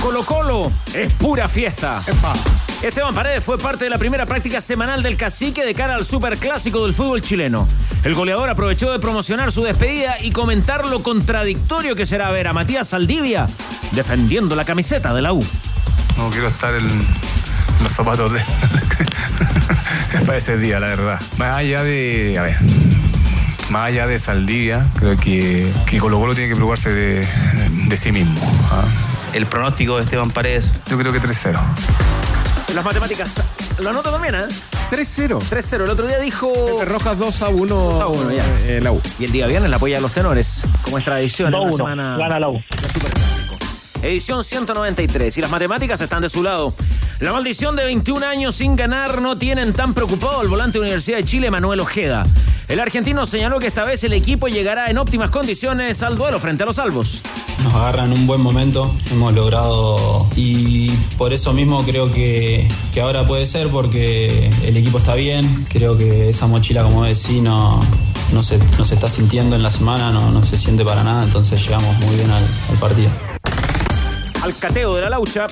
Colo Colo es pura fiesta. Esteban Paredes fue parte de la primera práctica semanal del cacique de cara al superclásico del fútbol chileno. El goleador aprovechó de promocionar su despedida y comentar lo contradictorio que será ver a Matías Saldivia defendiendo la camiseta de la U. No quiero estar en los zapatos de. para ese día, la verdad. Más allá de. A ver. Más allá de Saldivia, creo que, que Colo Colo tiene que preocuparse de, de sí mismo. ¿ah? El pronóstico de Esteban Paredes. Yo creo que 3-0. Las matemáticas. Lo anoto también, ¿eh? 3-0. 3-0. El otro día dijo. Rojas 2 a 1. 2 a 1, ya. eh, la U. Y el día viernes la apoya a los tenores, como es tradición en la 2-1. semana. Gana la U. la. Edición 193. Y las matemáticas están de su lado. La maldición de 21 años sin ganar no tienen tan preocupado al volante de Universidad de Chile, Manuel Ojeda. El argentino señaló que esta vez el equipo llegará en óptimas condiciones al duelo frente a los salvos. Nos agarran un buen momento, hemos logrado y por eso mismo creo que, que ahora puede ser porque el equipo está bien, creo que esa mochila como decís no, no, se, no se está sintiendo en la semana, no, no se siente para nada, entonces llegamos muy bien al, al partido. Al cateo de la laucha.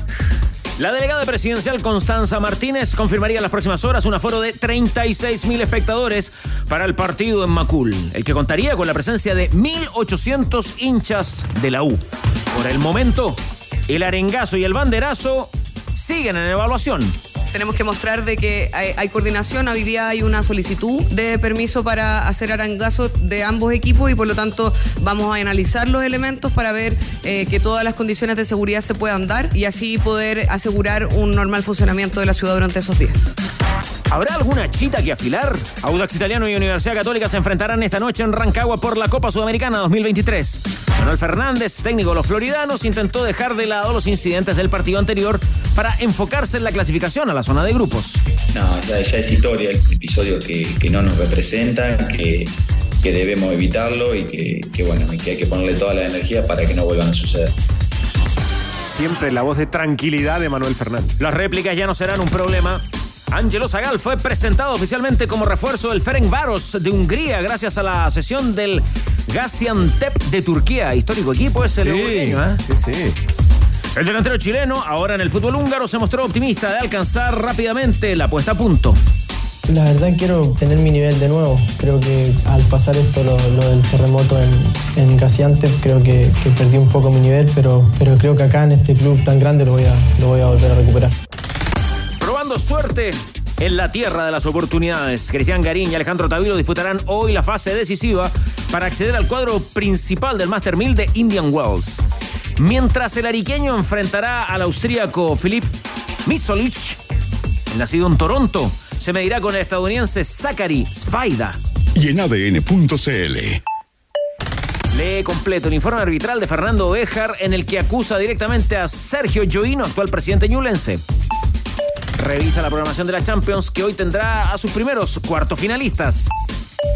La delegada presidencial Constanza Martínez confirmaría en las próximas horas un aforo de 36.000 espectadores para el partido en Macul, el que contaría con la presencia de 1.800 hinchas de la U. Por el momento, el arengazo y el banderazo siguen en evaluación. Tenemos que mostrar de que hay, coordinación, hoy día hay una solicitud de permiso para hacer arangazo de ambos equipos y por lo tanto vamos a analizar los elementos para ver eh, que todas las condiciones de seguridad se puedan dar y así poder asegurar un normal funcionamiento de la ciudad durante esos días. ¿Habrá alguna chita que afilar? Audax Italiano y Universidad Católica se enfrentarán esta noche en Rancagua por la Copa Sudamericana 2023. Manuel Fernández, técnico de los floridanos, intentó dejar de lado los incidentes del partido anterior para enfocarse en la clasificación a la zona de grupos. No, ya, ya es historia, el episodio que, que no nos representa, que, que debemos evitarlo y que, que, bueno, y que hay que ponerle toda la energía para que no vuelvan a suceder. Siempre la voz de tranquilidad de Manuel Fernández. Las réplicas ya no serán un problema. Ángelo Zagal fue presentado oficialmente como refuerzo del Ferencváros de Hungría gracias a la sesión del Gaziantep de Turquía. Histórico equipo es el ¿eh? sí, sí. El delantero chileno, ahora en el fútbol húngaro, se mostró optimista de alcanzar rápidamente la puesta a punto. La verdad quiero tener mi nivel de nuevo. Creo que al pasar esto, lo, lo del terremoto en, en Gaziantep, creo que, que perdí un poco mi nivel, pero, pero creo que acá en este club tan grande lo voy a, lo voy a volver a recuperar. Probando suerte en la tierra de las oportunidades. Cristian Garín y Alejandro Tavilo disputarán hoy la fase decisiva para acceder al cuadro principal del Master 1000 de Indian Wells. Mientras el ariqueño enfrentará al austríaco Filip Misolic, nacido en Toronto, se medirá con el estadounidense Zachary Spaida. Y en ADN.cl. Lee completo el informe arbitral de Fernando Bejar en el que acusa directamente a Sergio Joino, actual presidente ñulense. Revisa la programación de la Champions que hoy tendrá a sus primeros cuartos finalistas.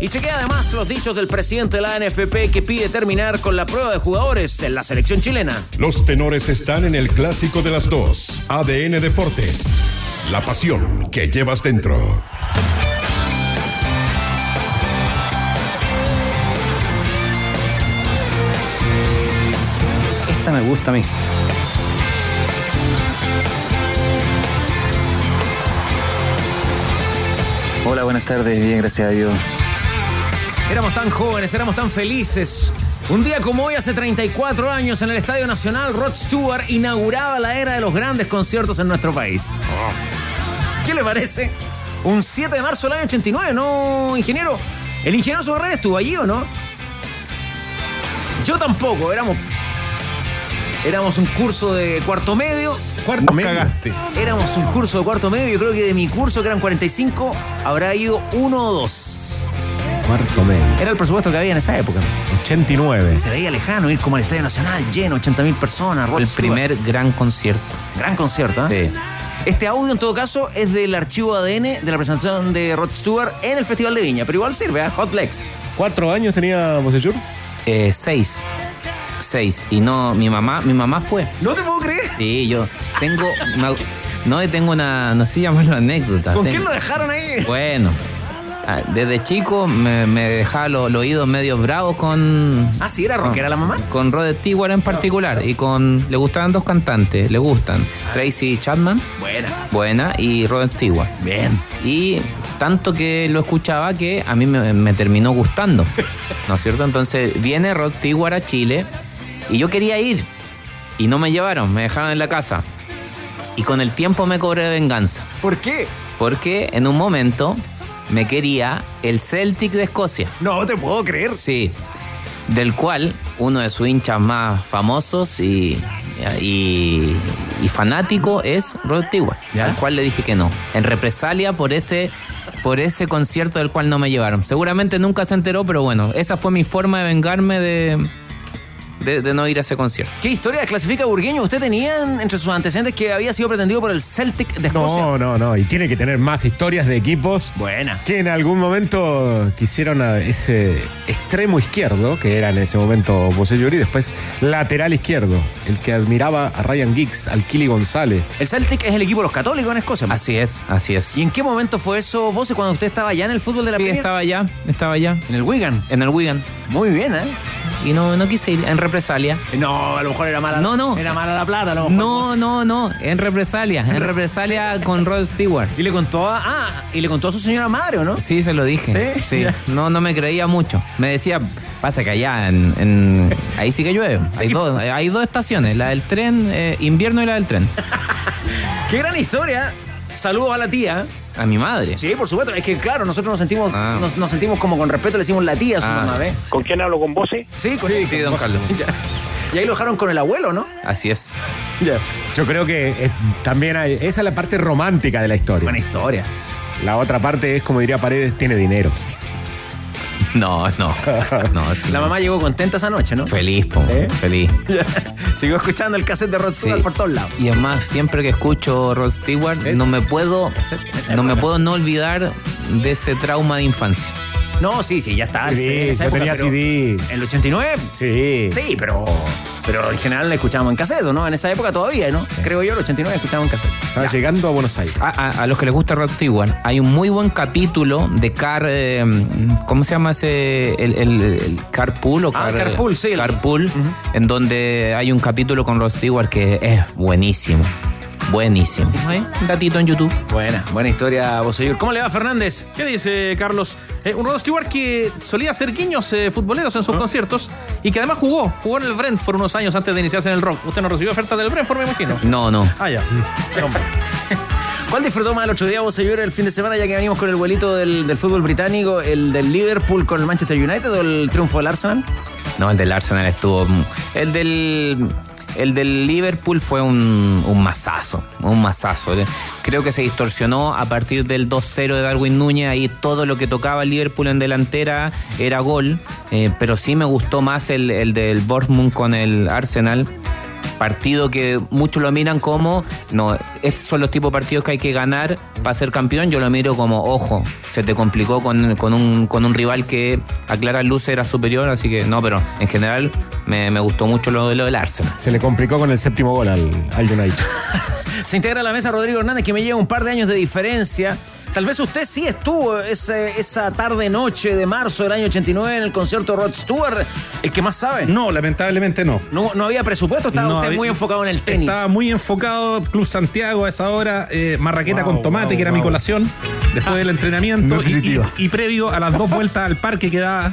Y chequea además los dichos del presidente de la NFP que pide terminar con la prueba de jugadores en la selección chilena. Los tenores están en el clásico de las dos. ADN Deportes. La pasión que llevas dentro. Esta me gusta a mí. Hola, buenas tardes. Bien, gracias a Dios. Éramos tan jóvenes, éramos tan felices. Un día como hoy, hace 34 años, en el Estadio Nacional, Rod Stewart inauguraba la era de los grandes conciertos en nuestro país. ¿Qué le parece? Un 7 de marzo del año 89, ¿no, ingeniero? ¿El ingeniero Soberrey estuvo allí o no? Yo tampoco, éramos. Éramos un curso de cuarto medio. Cuarto medio. cagaste. Éramos un curso de cuarto medio. Yo creo que de mi curso, que eran 45, habrá ido uno o dos. Cuarto medio. Era el presupuesto que había en esa época. 89. Se veía lejano ir como al Estadio Nacional, lleno, 80 mil personas. Rod El Stewart. primer gran concierto. Gran concierto, ¿eh? Sí. Este audio, en todo caso, es del archivo ADN de la presentación de Rod Stewart en el Festival de Viña, pero igual sirve, ¿eh? Hot Legs. ¿Cuatro años tenía Bocellur? Eh, seis. Seis. Y no, mi mamá, mi mamá fue. ¿No te puedo creer? Sí, yo tengo. una- no, tengo una. No sé llamarlo anécdota. ¿Con Tengo- quién lo dejaron ahí? Bueno. Ah, Desde chico me, me dejaba los, los oídos medio bravos con. Ah, sí, era rockera la mamá. Con Rod Stewart en particular. Y con. Le gustaban dos cantantes. Le gustan. Tracy Chapman. Buena. Buena. Y Rod Stewart. Bien. Y tanto que lo escuchaba que a mí me, me terminó gustando. ¿No es cierto? Entonces viene Rod Stewart a Chile y yo quería ir. Y no me llevaron, me dejaron en la casa. Y con el tiempo me cobré venganza. ¿Por qué? Porque en un momento me quería el Celtic de Escocia. No te puedo creer. Sí. Del cual uno de sus hinchas más famosos y, y, y fanático es Rod Stewart. Al cual le dije que no. En represalia por ese, por ese concierto del cual no me llevaron. Seguramente nunca se enteró, pero bueno, esa fue mi forma de vengarme de, de, de no ir a ese concierto. ¿Qué historia clasifica Burgueño? ¿Usted tenía en- entre sus antecedentes que había sido pretendido por el Celtic de Escocia? No, no, no. Y tiene que tener más historias de equipos. Buena. Que en algún momento quisieron a ese extremo izquierdo, que era en ese momento Bocellur, y después lateral izquierdo, el que admiraba a Ryan Giggs, al Kili González. El Celtic es el equipo de los católicos en Escocia. ¿no? Así es, así es. ¿Y en qué momento fue eso, vos, cuando usted estaba allá en el fútbol de la Sí, Premier? estaba allá, estaba allá. En el Wigan. En el Wigan. Muy bien, ¿eh? Y no, no quise ir en represalia. No, a lo mejor era mala. No, no. Era mala la plata, a lo mejor. No, no, no, en represalia, en represalia con Rod Stewart. Y le contó a. Ah, y le contó a su señora madre, ¿o no? Sí, se lo dije. ¿Sí? Sí. No, no me creía mucho. Me decía, pasa que allá en, en- ahí sí que llueve. Hay dos, hay dos estaciones, la del tren, eh, invierno y la del tren. Qué gran historia. Saludos a la tía. A mi madre. Sí, por supuesto. Es que, claro, nosotros nos sentimos, Ah. nos, nos sentimos como con respeto, le decimos la tía a su Ah. mamá, ¿ves? ¿Con quién hablo? ¿Con vos? eh? Sí, con Sí, don Carlos. Ya. Y ahí lo dejaron con el abuelo, ¿no? Así es. Yo creo que eh, también hay, esa es la parte romántica de la historia. Buena historia. La otra parte es, como diría Paredes, tiene dinero. No, no. no sí. La mamá llegó contenta esa noche, ¿no? Feliz, po, ¿Sí? feliz. Siguió escuchando el cassette de Rod Sí. Stewart por todos lados. Y además, siempre que escucho Rod Stewart, no me puedo, no me puedo no olvidar de ese trauma de infancia. No, sí, sí, ya está. Sí, yo época, tenía CD. ¿El 89? Sí. Sí, pero, pero en general la escuchábamos en cassette, ¿no? En esa época todavía, ¿no? Creo yo, el 89 escuchábamos en cassette. Estaba llegando a Buenos Aires. A, a- a los que les gusta Rod Stewart, hay un muy buen capítulo de Car. eh, ¿Cómo se llama ese? El, el- el Carpool o Ah, Car- Carpool, sí, el- Carpool, en donde hay un capítulo con Rod Stewart que es buenísimo. Buenísimo. Un datito en YouTube. Buena, buena historia, Boseyur. ¿Cómo le va, Fernández? ¿Qué dice Carlos? Eh, un Rod Stewart que solía hacer guiños eh, futboleros en sus conciertos y que además jugó, jugó en el Brentford unos años antes de iniciarse en el rock. Usted no recibió oferta del Brentford, me imagino. No, no. Ah, ya. ¿Cuál disfrutó más el otro día, Boseyur, el fin de semana, ya que venimos con el vuelito del, del fútbol británico, el del Liverpool con el Manchester United o el triunfo del Arsenal? No, el del Arsenal estuvo. El del. El del Liverpool fue un, un masazo, un masazo. Creo que se distorsionó a partir del 2-0 de Darwin Núñez. Ahí todo lo que tocaba Liverpool en delantera era gol. Eh, pero sí me gustó más el, el del Bournemouth con el Arsenal. Partido que muchos lo miran como, no, estos son los tipos de partidos que hay que ganar para ser campeón. Yo lo miro como, ojo, se te complicó con, con un, con un rival que a claras luces era superior, así que no, pero en general me, me gustó mucho lo, lo del Arsenal. Se le complicó con el séptimo gol al, al United. Se integra a la mesa Rodrigo Hernández, que me lleva un par de años de diferencia. Tal vez usted sí estuvo ese- esa tarde-noche de marzo del año 89 en el concierto de Rod Stewart, el que más sabe. No, lamentablemente no. No, no había presupuesto, estaba No usted había- muy enfocado en el tenis. Estaba muy enfocado, Club Santiago a esa hora, eh, marraqueta Wow, con tomate, wow, que era wow. mi colación, después del entrenamiento y, Nutritiva. y- y previo a las dos vueltas al parque que daba.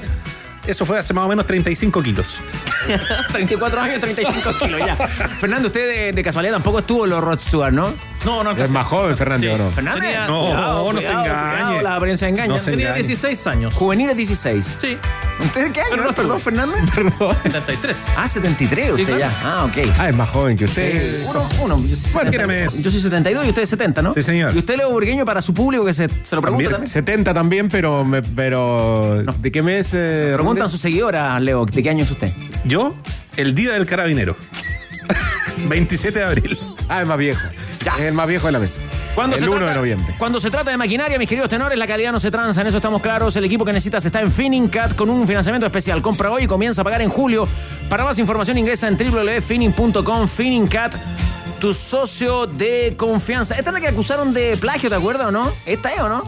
Eso fue hace más o menos 35 kilos. 34 años, 35 kilos ya. Fernando, usted de, de casualidad tampoco estuvo en los Rod Stewart, ¿no? No, no, Es más joven, Fernando, ¿o no? Fernández. Tenía- No, no se engañe. la apariencia engaña. No se Tenía engañe. 16 años. Juveniles 16. Sí, ¿Usted qué año? Es? Perdón, estuvo. Fernando. Perdón. 73. Ah, 73 usted claro. ya. Ah, ok. Ah, es más joven que usted. Uno, uno. Yo soy, Bueno, 70, tírame. yo soy 72 y usted es 70, ¿no? Sí, señor. Y usted, Leo Burgueño, para su público que se, se lo pregunta También. también. 70 también, pero, me- pero ¿de qué mes? eh, Preguntan a Hernández? su seguidora, Leo, ¿de qué año es usted? Yo, el día del carabinero. 27 de abril. Ah, es más viejo. Es el más viejo de la mesa. Cuando el se 1 trata, de noviembre. Cuando se trata de maquinaria, mis queridos tenores, la calidad no se tranza, en eso estamos claros. El equipo que necesitas está en Finningcat con un financiamiento especial. Compra hoy y comienza a pagar en julio. Para más información ingresa en www.finning.com. Finningcat, tu socio de confianza. Esta es la que acusaron de plagio, ¿te acuerdas o no? ¿Esta es o no?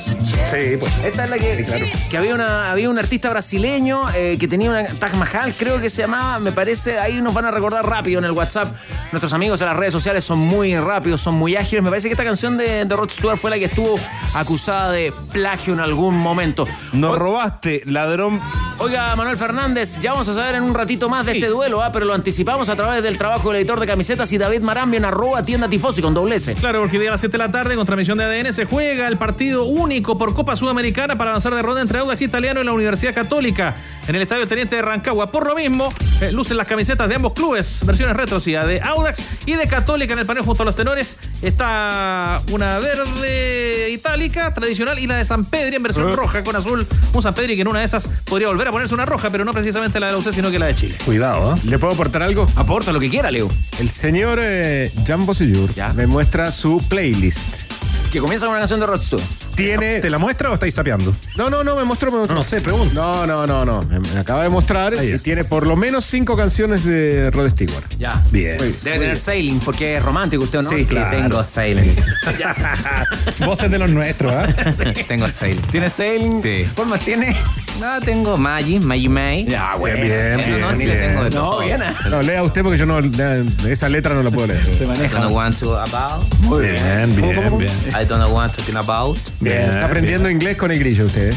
Sí, pues. Esta es la que, que había, una, había un artista brasileño eh, que tenía una Taj Mahal, creo que se llamaba, me parece, ahí nos van a recordar rápido en el WhatsApp. Nuestros amigos en las redes sociales son muy rápidos, son muy ágiles. Me parece que esta canción de, de Rod Stewart fue la que estuvo acusada de plagio en algún momento. Nos robaste, ladrón. Oiga, Manuel Fernández, ya vamos a saber en un ratito más de este duelo, ¿ah? pero lo anticipamos a través del trabajo del editor de camisetas y David Marambio en arroba tienda tifosi con doble S. Claro, porque hoy a las 7 de la tarde, con transmisión de ADN, se juega el partido único por Copa Sudamericana para avanzar de ronda entre Audax Italiano y la Universidad Católica en el Estadio Teniente de Rancagua. Por lo mismo, eh, lucen las camisetas de ambos clubes, versiones retro, sí, de Audax y de Católica en el panel junto a los tenores. Está una verde itálica tradicional y la de San Pedri en versión roja con azul. Un San Pedri que en una de esas podría volver a ponerse una roja, pero no precisamente la de la UC, sino que la de Chile. Cuidado, ¿eh? ¿Le puedo aportar algo? Aporta lo que quiera, Leo. El señor eh, Jan Bosellur me muestra su playlist. Que comienza con una canción de Rod Stewart. Tiene... ¿Te la muestra o estáis sapeando? No, no, no, me mostró, me mostró. No sé, pregunto. No, no, no, no. Me, me acaba de mostrar y tiene por lo menos cinco canciones de Rod Stewart. Ya. Bien. Debe tener Sailing, porque es romántico usted, ¿no? Sí, claro. Tengo Sailing. Voces de los nuestros, ¿ah? Tengo Sailing. ¿Tiene Sailing? Sí. ¿Cuál más tiene? No, tengo Maggi, Maggi May. Ya, Bien, bien, No, bien. no, sí le bien. tengo de No, todo. bien. No, lea usted porque yo no. Esa letra no la puedo leer. Se I maneja. don't want to about. Muy bien, bien, bien. I don't know what talking about. Bien, está aprendiendo inglés con el grillo usted. ¿eh?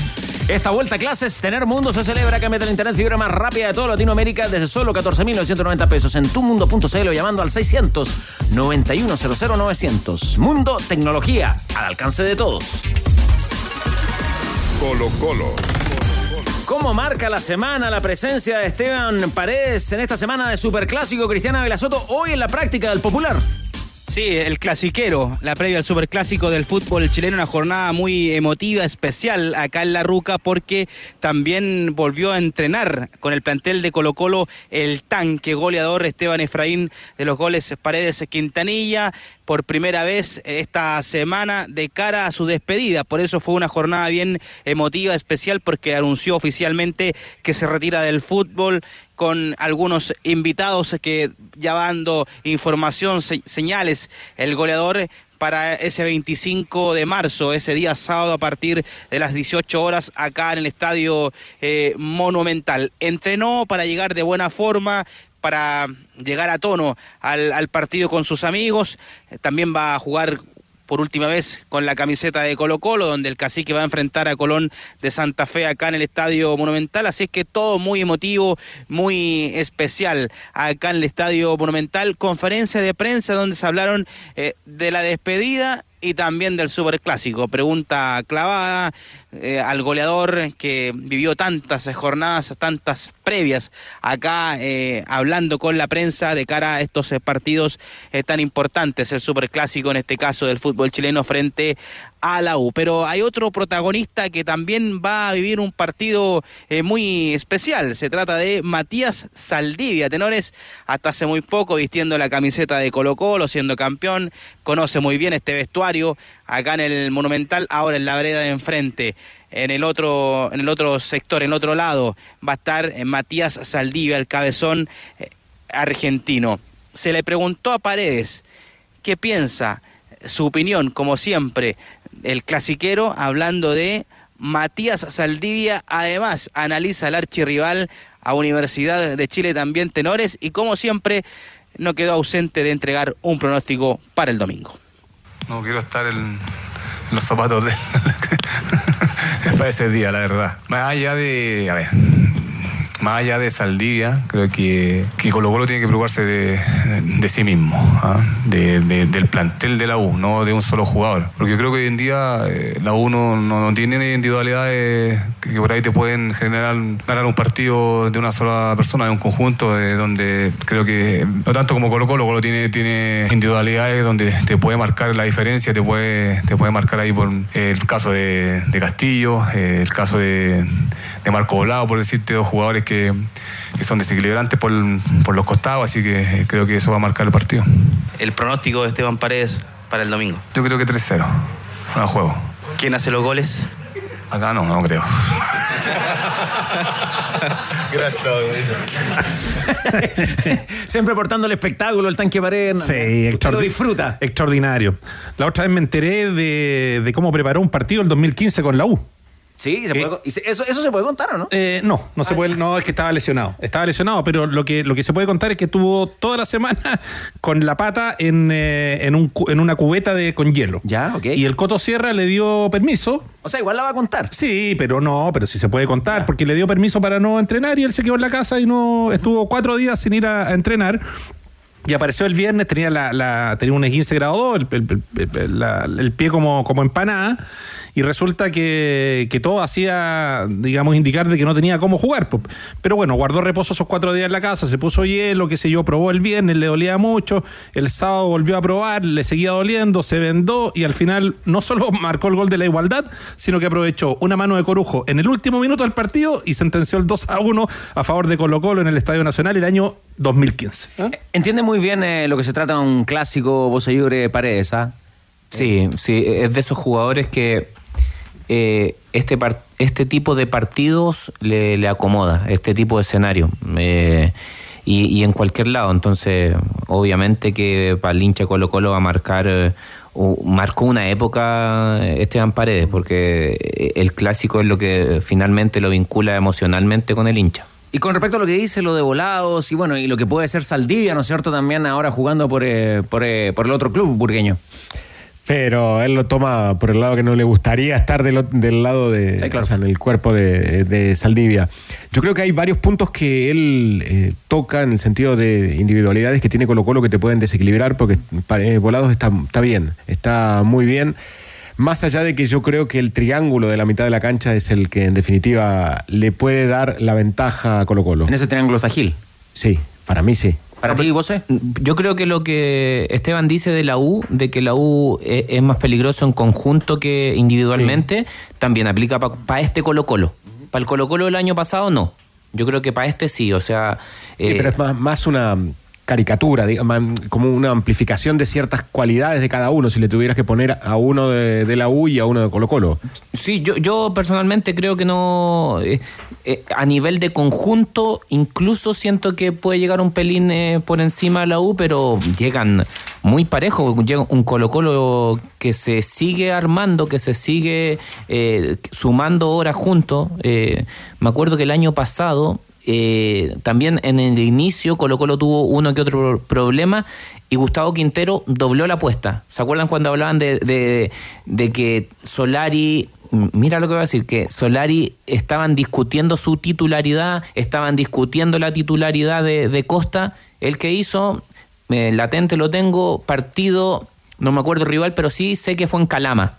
Esta vuelta a clases, Tener Mundo se celebra. Cámbiate la internet fibra más rápida de toda Latinoamérica desde solo 14.990 pesos en tumundo.cl o llamando al 600 900 Mundo Tecnología, al alcance de todos. Colo Colo. ¿Cómo marca la semana la presencia de Esteban Paredes en esta semana de Superclásico Cristiana Velasoto hoy en la práctica del popular? Sí, el clasiquero, la previa al superclásico del fútbol chileno, una jornada muy emotiva, especial acá en La Ruca, porque también volvió a entrenar con el plantel de Colo Colo el tanque goleador Esteban Efraín de los goles Paredes Quintanilla, por primera vez esta semana de cara a su despedida. Por eso fue una jornada bien emotiva, especial, porque anunció oficialmente que se retira del fútbol con algunos invitados que ya dando información, se- señales, el goleador para ese 25 de marzo, ese día sábado a partir de las 18 horas acá en el Estadio eh, Monumental. Entrenó para llegar de buena forma, para llegar a tono al, partido con sus amigos. Eh, También va a jugar por última vez con la camiseta de Colo Colo, donde el cacique va a enfrentar a Colón de Santa Fe acá en el Estadio Monumental. Así es que todo muy emotivo, muy especial acá en el Estadio Monumental. Conferencia de prensa donde se hablaron eh, de la despedida y también del Superclásico. Pregunta clavada eh, al goleador que vivió tantas jornadas, tantas previas acá, eh, hablando con la prensa de cara a estos eh, partidos tan importantes, el Superclásico en este caso del fútbol chileno frente a la U. Pero hay otro protagonista que también va a vivir un partido eh, muy especial. Se trata de Matías Saldivia, tenores, hasta hace muy poco vistiendo la camiseta de Colo Colo, siendo campeón, conoce muy bien este vestuario acá en el Monumental, ahora en la vereda de enfrente. En el otro, en el otro sector, en el otro lado, va a estar eh, Matías Saldivia, el cabezón eh, argentino. Se le preguntó a Paredes qué piensa, su opinión, como siempre, el clasiquero, hablando de Matías Saldivia. Además, analiza al archirrival a Universidad de Chile también tenores y como siempre no quedó ausente de entregar un pronóstico para el domingo. No quiero estar en, los zapatos de para ese día, la verdad. Más allá de, a ver, más de Saldivia, creo que, que Colo Colo tiene que preocuparse de, sí mismo, ¿ah? de- de- del plantel de la U, no de un solo jugador. Porque creo que hoy en día eh, la U no, no- no tiene individualidades que, por ahí te pueden generar ganar un partido de una sola persona, de un conjunto, de donde creo que, no tanto como Colo Colo, Colo tiene, tiene individualidades donde te puede marcar la diferencia, te puede, te puede marcar ahí por el caso de, de Castillo, eh, el caso de, de Marco Volado, por decirte, dos jugadores que que, que son desequilibrantes por, por los costados, así que eh, creo que eso va a marcar el partido. El pronóstico de Esteban Paredes para el domingo. Yo creo que 3-0. No juego. ¿Quién hace los goles? Acá no, no creo. Gracias. Siempre portando el espectáculo, el tanque pared. Sí, Usted lo disfruta. Extraordinario. La otra vez me enteré de, de cómo preparó un partido el 2015 con la U. Sí, se puede- eso, eso se puede contar, ¿o no? Eh, no, no se puede, no, es que estaba lesionado. Estaba lesionado, pero lo que, lo que se puede contar es que estuvo toda la semana con la pata en, eh, en, un, en una cubeta de, con hielo. Ya, ok. Y el Coto Sierra le dio permiso. O sea, igual la va a contar. Sí, pero no, pero sí se puede contar, porque le dio permiso para no entrenar y él se quedó en la casa y no estuvo cuatro días sin ir a, a entrenar. Y apareció el viernes, tenía la, la- tenía un 15 grado 2, el, el- el pie como, como empanada, y resulta que, que todo hacía, digamos, indicar de que no tenía cómo jugar. Pero bueno, guardó reposo esos cuatro días en la casa, se puso hielo, qué sé yo, probó el viernes, le dolía mucho, el sábado volvió a probar, le seguía doliendo, se vendó y al final no solo marcó el gol de la igualdad, sino que aprovechó una mano de Corujo en el último minuto del partido y sentenció el 2 a 1 a favor de Colo Colo en el Estadio Nacional el año 2015. Entiende muy bien eh, lo que se trata de un clásico Boseyure Paredes, ¿ah? Sí, sí, es de esos jugadores que eh, este, este tipo de partidos le, le acomoda, este tipo de escenario. eh, y, en cualquier lado. Entonces, obviamente que para el hincha Colo Colo va a marcar, eh, marcó una época eh, Esteban Paredes, porque eh, el clásico es lo que finalmente lo vincula emocionalmente con el hincha. Y con respecto a lo que dice, lo de volados y bueno, y lo que puede ser Saldivia, ¿no es cierto? También ahora jugando por, eh, por, eh, por el otro club burgueño. Pero él lo toma por el lado que no le gustaría estar del, del lado de, Sí, claro. o sea, en el cuerpo de, de Saldivia. Yo creo que hay varios puntos que él eh, toca en el sentido de individualidades que tiene Colo Colo que te pueden desequilibrar porque eh, Volados está, está bien, está muy bien. Más allá de que yo creo que el triángulo de la mitad de la cancha es el que en definitiva le puede dar la ventaja a Colo Colo. En ese triángulo está Gil. Sí, para mí sí. ¿Para ti, vos? Yo creo que lo que Esteban dice de la U, de que la U es, es más peligroso en conjunto que individualmente, también aplica para este Colo Colo. Para el Colo Colo del año pasado no. Yo creo que para este sí, o sea... Sí, eh, pero es más, más una caricatura, como una amplificación de ciertas cualidades de cada uno, si le tuvieras que poner a uno de, la U y a uno de Colo Colo. Sí, yo, yo personalmente creo que no. eh, eh, a nivel de conjunto, incluso siento que puede llegar un pelín eh, por encima de la U, pero llegan muy parejos. Llega un Colo-Colo que se sigue armando, que se sigue eh, sumando horas juntos. Me acuerdo que el año pasado. Eh, también en el inicio Colo Colo tuvo uno que otro problema y Gustavo Quintero dobló la apuesta. ¿Se acuerdan cuando hablaban de, de- que Solari, mira lo que voy a decir, que Solari estaban discutiendo su titularidad, estaban discutiendo la titularidad de, de Costa? El que hizo, eh, latente lo tengo, partido, no me acuerdo rival, pero sí sé que fue en Calama.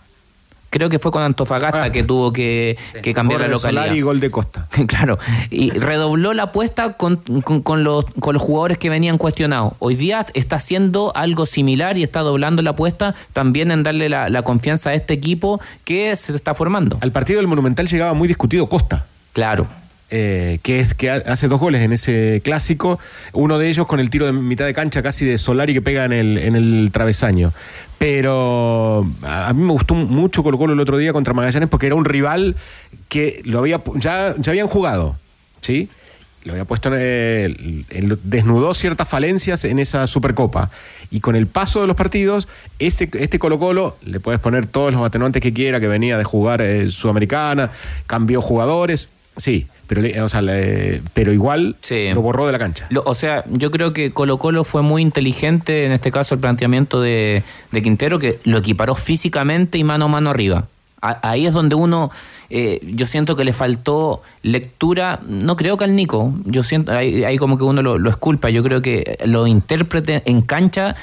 Creo que fue con Antofagasta que tuvo que, que cambiar la localidad. Y gol de Costa. Claro, y redobló la apuesta con, con- con los, con los jugadores que venían cuestionados. Hoy día está haciendo algo similar y está doblando la apuesta también en darle la, la confianza a este equipo que se está formando. Al partido del Monumental llegaba muy discutido Costa. Claro. Eh, que es que ha- hace dos goles en ese clásico, uno de ellos con el tiro de mitad de cancha casi de Solari que pega en el, en el travesaño. Pero a, mí me gustó mucho Colo Colo el otro día contra Magallanes porque era un rival que lo había ya, ya habían jugado, ¿sí? Lo había puesto en el- desnudó ciertas falencias en esa Supercopa. Y con el paso de los partidos, ese, este Colo Colo, le puedes poner todos los atenuantes que quiera, que venía de jugar eh, Sudamericana, cambió jugadores, sí, pero, o sea, le- pero igual lo borró de la cancha. Lo- o sea, yo creo que Colo Colo fue muy inteligente en este caso el planteamiento de, de Quintero, que lo equiparó físicamente y mano a mano arriba. Ahí es donde uno, eh, yo siento que le faltó lectura, no creo que al Nico, yo siento, ahí, ahí como que uno lo, esculpa, yo creo que los intérpretes en cancha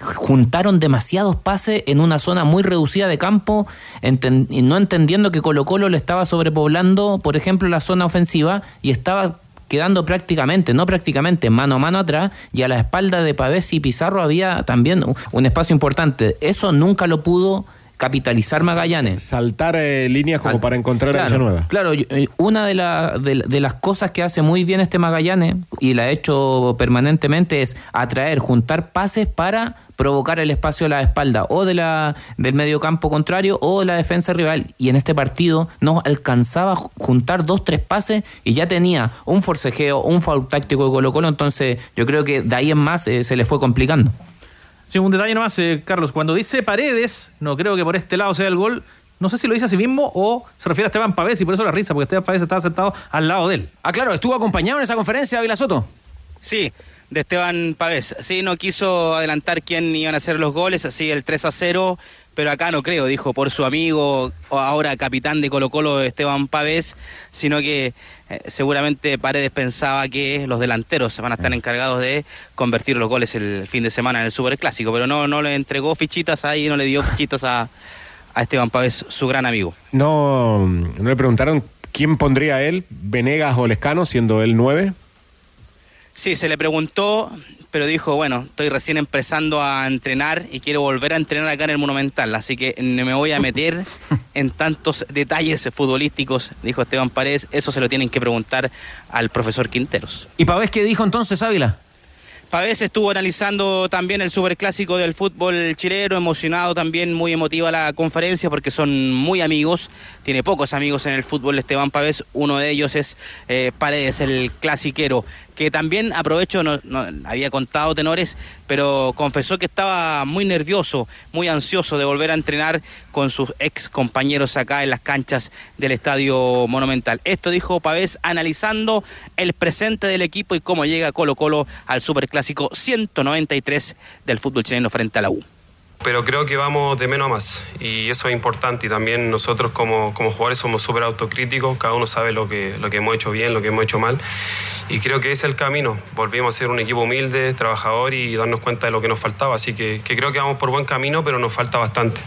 juntaron demasiados pases en una zona muy reducida de campo, y no entendiendo que Colo Colo le estaba sobrepoblando, por ejemplo, la zona ofensiva y estaba quedando prácticamente, no prácticamente, mano a mano atrás, y a la espalda de Pavés y Pizarro había también un espacio importante. Eso nunca lo pudo capitalizar Magallanes. Saltar eh, líneas como para encontrar la cancha nueva. Claro, eh, una de, la- de, de las cosas que hace muy bien este Magallanes, y la ha hecho permanentemente, es atraer, juntar pases para provocar el espacio a la espalda o de la del medio campo contrario o de la defensa rival y en este partido no alcanzaba a ju- juntar dos tres pases y ya tenía un forcejeo un foul táctico de Colo Colo entonces yo creo que de ahí en más eh, se le fue complicando Sí, un detalle nomás, eh, Carlos. Cuando dice Paredes, no creo que por este lado sea el gol. No sé si lo dice a sí mismo o se refiere a Esteban Pavés y por eso la risa, porque Esteban Pavés estaba sentado al lado de él. Ah, claro, estuvo acompañado en esa conferencia, Ávila Soto. Sí, de Esteban Pavés. Sí, no quiso adelantar quién iban a hacer los goles, así el 3 a 0, pero acá no creo, dijo, por su amigo, ahora capitán de Colo Colo, Esteban Pavés, sino que eh, seguramente Paredes pensaba que los delanteros van a estar encargados de convertir los goles el fin de semana en el Superclásico, pero no, no le entregó fichitas ahí, no le dio fichitas a, a Esteban Pavés, su gran amigo. No, no le preguntaron quién pondría a él, Venegas o Lescano, siendo él 9. Sí, se le preguntó, pero dijo, bueno, estoy recién empezando a entrenar y quiero volver a entrenar acá en el Monumental, así que no me voy a meter en tantos detalles futbolísticos, dijo Esteban Paredes, eso se lo tienen que preguntar al profesor Quinteros. ¿Y Pavés qué dijo entonces, Ávila? Pavés estuvo analizando también el superclásico del fútbol chileno, emocionado también, muy emotiva la conferencia porque son muy amigos, tiene pocos amigos en el fútbol Esteban Pavés, uno de ellos es eh, Paredes, el clasiquero, que también aprovecho, no, había contado tenores, pero confesó que estaba muy nervioso, muy ansioso de volver a entrenar con sus ex compañeros acá en las canchas del Estadio Monumental. Esto dijo Pavés analizando el presente del equipo y cómo llega Colo Colo al Superclásico 193 del fútbol chileno frente a la U. pero creo que vamos de menos a más y eso es importante y también nosotros como, como jugadores somos súper autocríticos, cada uno sabe lo que, lo que hemos hecho bien, lo que hemos hecho mal y creo que ese es el camino, volvimos a ser un equipo humilde, trabajador y darnos cuenta de lo que nos faltaba, así que, creo que vamos por buen camino pero nos falta bastante.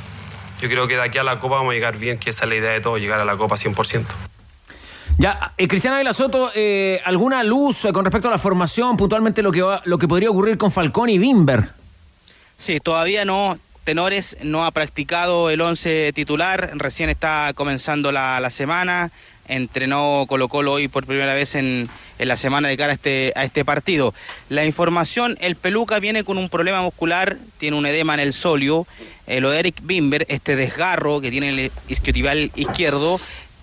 Yo creo que de aquí a la Copa vamos a llegar bien, que esa es la idea de todo, llegar a la Copa 100%. Ya, eh, Cristian Ávila Soto, eh, ¿alguna luz eh, con respecto a la formación, puntualmente lo que, lo que podría ocurrir con Falcón y Bimber? Sí, todavía no. Tenores no ha practicado el 11 titular, recién está comenzando la, la semana, entrenó Colo Colo hoy por primera vez en, en la semana de cara a este, a este partido. La información, el Peluca viene con un problema muscular, tiene un edema en el solio, eh, lo de Eric Bimber, este desgarro que tiene el isquiotibial izquierdo,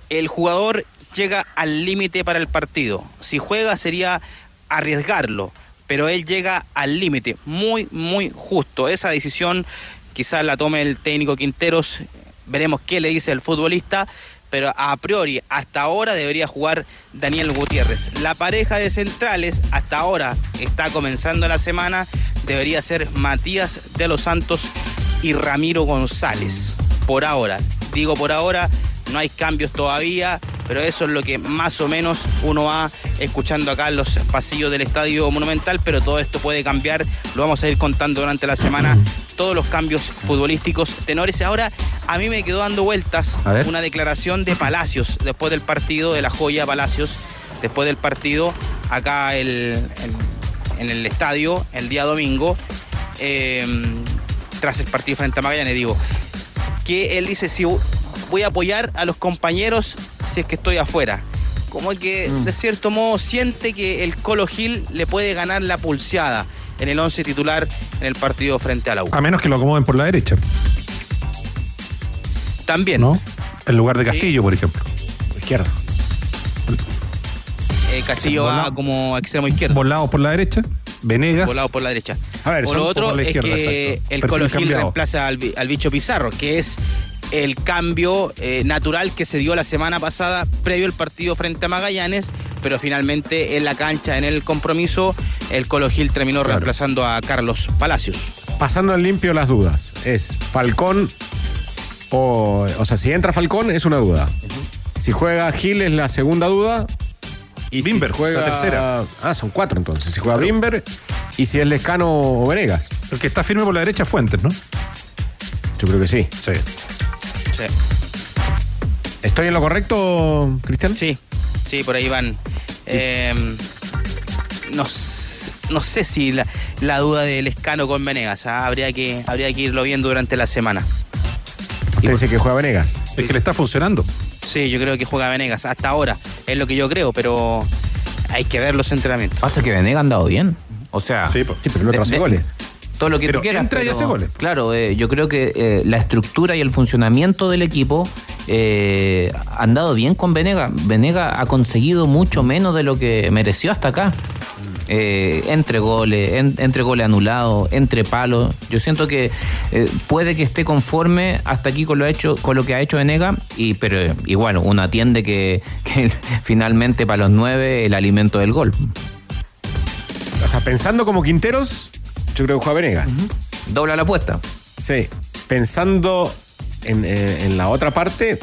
el jugador llega al límite para el partido. Si juega sería arriesgarlo, pero él llega al límite, muy, muy justo. Esa decisión quizás la tome el técnico Quinteros, veremos qué le dice el futbolista, pero a priori, hasta ahora debería jugar Daniel Gutiérrez. La pareja de centrales, hasta ahora está comenzando la semana, debería ser Matías de los Santos y Ramiro González. Por ahora, digo por ahora, no hay cambios todavía, pero eso es lo que más o menos uno va escuchando acá en los pasillos del Estadio Monumental, pero todo esto puede cambiar, lo vamos a ir contando durante la semana, todos los cambios futbolísticos tenores. Ahora a mí me quedó dando vueltas una declaración de Palacios después del partido, de la joya Palacios, después del partido acá el- en, en el estadio el día domingo, eh, tras el partido frente a Magallanes, digo, que él dice, si voy a apoyar a los compañeros si es que estoy afuera. Como que de cierto modo siente que el Colo Gil le puede ganar la pulseada en el 11 titular en el partido frente a la U. A menos que lo acomoden por la derecha, También. ¿no? En lugar de Castillo, por ejemplo. Izquierda. Eh, Castillo va como extremo izquierdo. Volado por la derecha, Venegas. Volado por la derecha. A ver, o son lo otro por la es que exacto. el Perfil Colo Gil reemplaza al, al bicho Pizarro, que es el cambio eh, natural que se dio la semana pasada previo al partido frente a Magallanes, pero finalmente en la cancha, en el compromiso, el Colo Gil terminó reemplazando a Carlos Palacios. Pasando al limpio las dudas. Es Falcón o. O sea, si entra Falcón es una duda. Si juega Gil es la segunda duda. Y Bimber, si juega, la tercera. Ah, son cuatro entonces. Si juega Bimber y si es Lescano o Venegas. El que está firme por la derecha es Fuentes, ¿no? Yo creo que sí. Sí. Sí. ¿Estoy en lo correcto, Cristian? Sí, sí, por ahí van. Eh, no, no sé si la, la duda del escano con Venegas, ¿ah? habría, que, habría que irlo viendo durante la semana. Usted dice que juega Venegas. Es que le está funcionando. Sí, yo creo que juega Venegas hasta ahora. Es lo que yo creo, pero hay que ver los entrenamientos. Pasa que Venegas ha andado bien. O sea, Sí, pero el otro hace goles. Todo lo que Pero tú quieras. entra y pero, hace goles. Claro, eh, yo creo que eh, la estructura y el funcionamiento del equipo eh, han dado bien con Venega. Venega ha conseguido mucho menos de lo que mereció hasta acá. Entre goles, en- entre goles anulados, entre palos. Yo siento que puede que esté conforme hasta aquí con lo hecho, con lo que ha hecho Venega, y pero igual uno atiende que, que finalmente para los nueve el alimento del gol. O sea, pensando como Quinteros, yo creo que juega Venegas. Dobla la apuesta. Sí. Pensando en, eh, en la otra parte,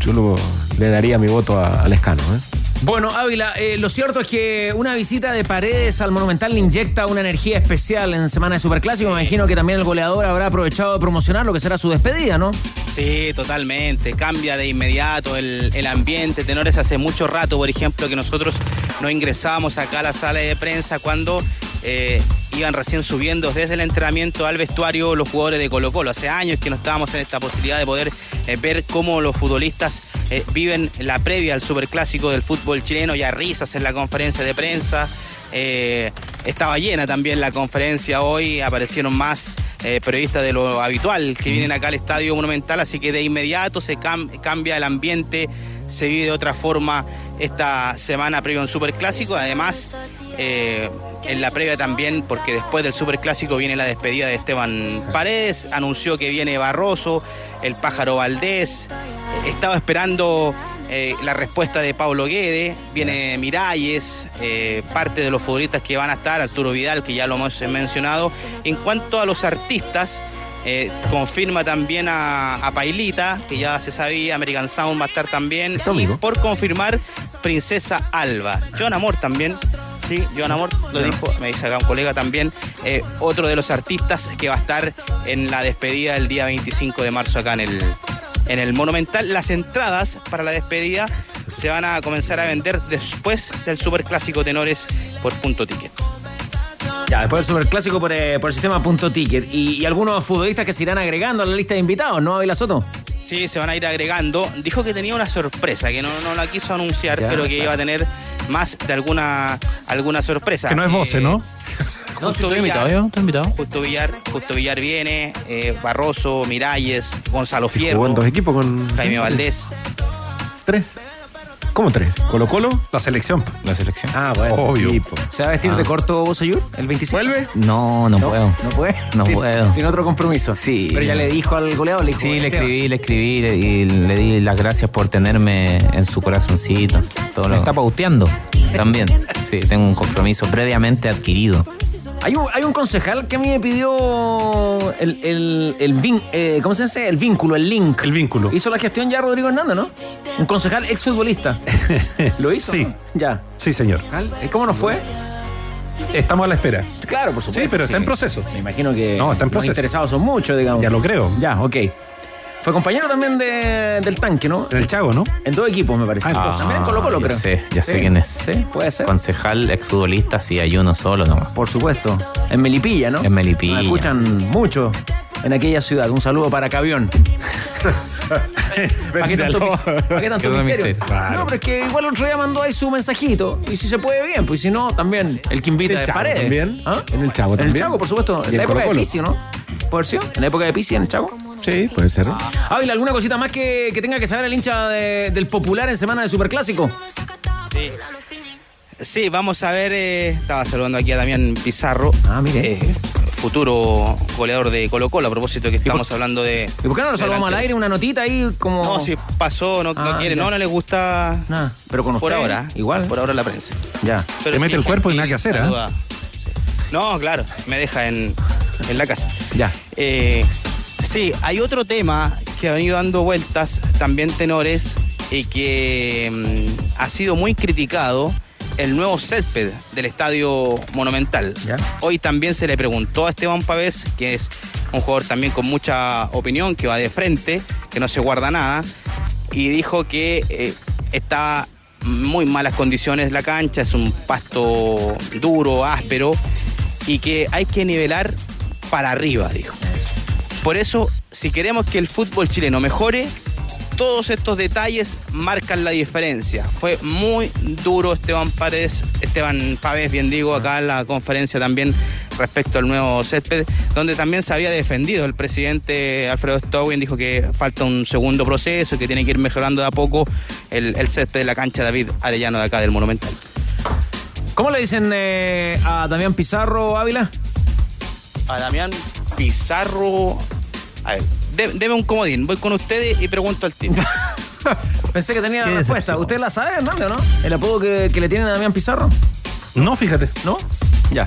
yo lo- le daría mi voto a, al escano. ¿eh? Bueno, Ávila, eh, lo cierto es que una visita de Paredes al Monumental le inyecta una energía especial en semana de Superclásico. Me imagino que también el goleador habrá aprovechado de promocionar lo que será su despedida, ¿no? Sí, totalmente. Cambia de inmediato el, el ambiente. Tenores, hace mucho rato, por ejemplo, que nosotros no ingresábamos acá a la sala de prensa cuando eh, iban recién subiendo desde el entrenamiento al vestuario los jugadores de Colo Colo. Hace años que no estábamos en esta posibilidad de poder eh, ver cómo los futbolistas eh, viven la previa al superclásico del fútbol chileno. Ya risas en la conferencia de prensa. Eh, estaba llena también la conferencia hoy, aparecieron más eh, periodistas de lo habitual que vienen acá al Estadio Monumental, así que de inmediato se cam- cambia el ambiente, se vive de otra forma esta semana previo a un superclásico, además eh, en la previa también, porque después del superclásico viene la despedida de Esteban Paredes, anunció que viene Barroso, el pájaro Valdés, estaba esperando eh, la respuesta de Pablo Guede, viene Miralles, eh, parte de los futbolistas que van a estar, Arturo Vidal, que ya lo hemos mencionado. En cuanto a los artistas, eh, confirma también a, a Pailita, que ya se sabía, American Sound va a estar también. Y por confirmar, Princesa Alba. John Amor también. Sí, Joan Amor lo dijo, me dice acá un colega también, eh, otro de los artistas que va a estar en la despedida el día 25 de marzo acá en el, en el Monumental. Las entradas para la despedida se van a comenzar a vender después del Superclásico Tenores por punto ticket. Ya, después del Superclásico por, eh, por el sistema punto ticket. Y, y algunos futbolistas que se irán agregando a la lista de invitados, ¿no, Ávila Soto? Sí, se van a ir agregando. Dijo que tenía una sorpresa, que no, no la quiso anunciar, Ya, pero que claro. iba a tener más de alguna, alguna sorpresa. Que no es voce, Eh, ¿no? No, si Justo estoy invitado Villar, yo, invitado. Justo Villar, Justo Villar viene, eh, Barroso, Miralles, Gonzalo Fierro, en dos equipos con. Jaime Valdés. ¿Tres? ¿Cómo tres? ¿Colo Colo? La selección. La selección. Ah, bueno. Obvio. ¿Se va a vestir Ah. de corto Bosayur el 25? ¿Vuelve? No, no, puedo. ¿No puede? No puedo. Tiene otro compromiso. Sí. Pero ya le dijo al goleador, le dijo, Sí, le escribí, le escribí y le di las gracias por tenerme en su corazoncito. Todo lo- Me está pauteando también. Sí, tengo un compromiso previamente adquirido. Hay un, hay un concejal que a mí me pidió el, el, el vin- eh, ¿cómo se dice? El vínculo, el link. El vínculo. Hizo la gestión ya Rodrigo Hernández, ¿no? Un concejal exfutbolista. ¿Lo hizo? Sí. no? Ya. Sí, señor. ¿Y ¿Cómo nos fue? Estamos a la espera. Claro, por supuesto. Sí, pero está en proceso. Me imagino que No, está en los proceso. interesados son muchos, digamos. Ya lo creo. Ya, ok. Fue compañero también de- del tanque, ¿no? En el Chago, ¿no? En dos equipos, me parece. Ah, entonces. también en Colo Colo, ya creo. sé, ya sé quién es. Sí, puede ser. Concejal, exfutbolista, sí, hay uno solo nomás. Por supuesto. En Melipilla, ¿no? En Melipilla. Nos escuchan mucho en aquella ciudad. Un saludo para Cavión. ¿Para qué tanto, pa' qué tanto misterio? No, pero es que igual el otro día mandó ahí su mensajito. Y si se puede, bien. Pues si no, también el que invita El de paredes. también. ¿Ah? En el Chago En el también. Chago, por supuesto. En la época de. Pisi, ¿no? ¿Puede ser? En la época de Pisi, en el Chago. Sí, puede ser. Ávila, ¿alguna cosita más que, que tenga que saber el hincha de- del popular en semana de Superclásico? Sí. Sí, vamos a ver. eh, estaba saludando aquí a Damián Pizarro. Ah, mire. eh, futuro goleador de Colo Colo, a propósito que estamos hablando de. ¿Y por qué no lo salvamos al aire? Una notita ahí como. No, si pasó, no, no Ah, quiere, ya. no, no le gusta. Nada, pero con por usted, ahora. igual. Por ahora la prensa. Ya. Pero Te mete el cuerpo y nada que hacer, ¿eh? saluda. No, claro, me deja en, en la casa. Ya. Eh, sí, hay otro tema que ha venido dando vueltas, también tenores, y que mm, ha sido muy criticado, el nuevo césped del Estadio Monumental. Ya. Hoy también se le preguntó a Esteban Pavés, que es un jugador también con mucha opinión, que va de frente, que no se guarda nada, y dijo que eh, está muy malas condiciones la cancha, es un pasto duro, áspero, y que hay que nivelar para arriba, dijo. Por eso, si queremos que el fútbol chileno mejore, todos estos detalles marcan la diferencia. Fue muy duro Esteban Paredes, Esteban Pávez, bien digo, acá en la conferencia también respecto al nuevo césped, donde también se había defendido el presidente Alfredo Stowin, dijo que falta un segundo proceso y que tiene que ir mejorando de a poco el, el césped de la cancha David Arellano de acá del Monumental. ¿Cómo le dicen eh, a Damián Pizarro Ávila? A Damián Pizarro. A ver, dé- deme un comodín. Voy con ustedes y pregunto al tipo. Pensé que tenía la respuesta. ¿Usted la sabe, Hernández, o no? ¿El apodo que, que le tienen a Damián Pizarro? No, fíjate. ¿No? Ya.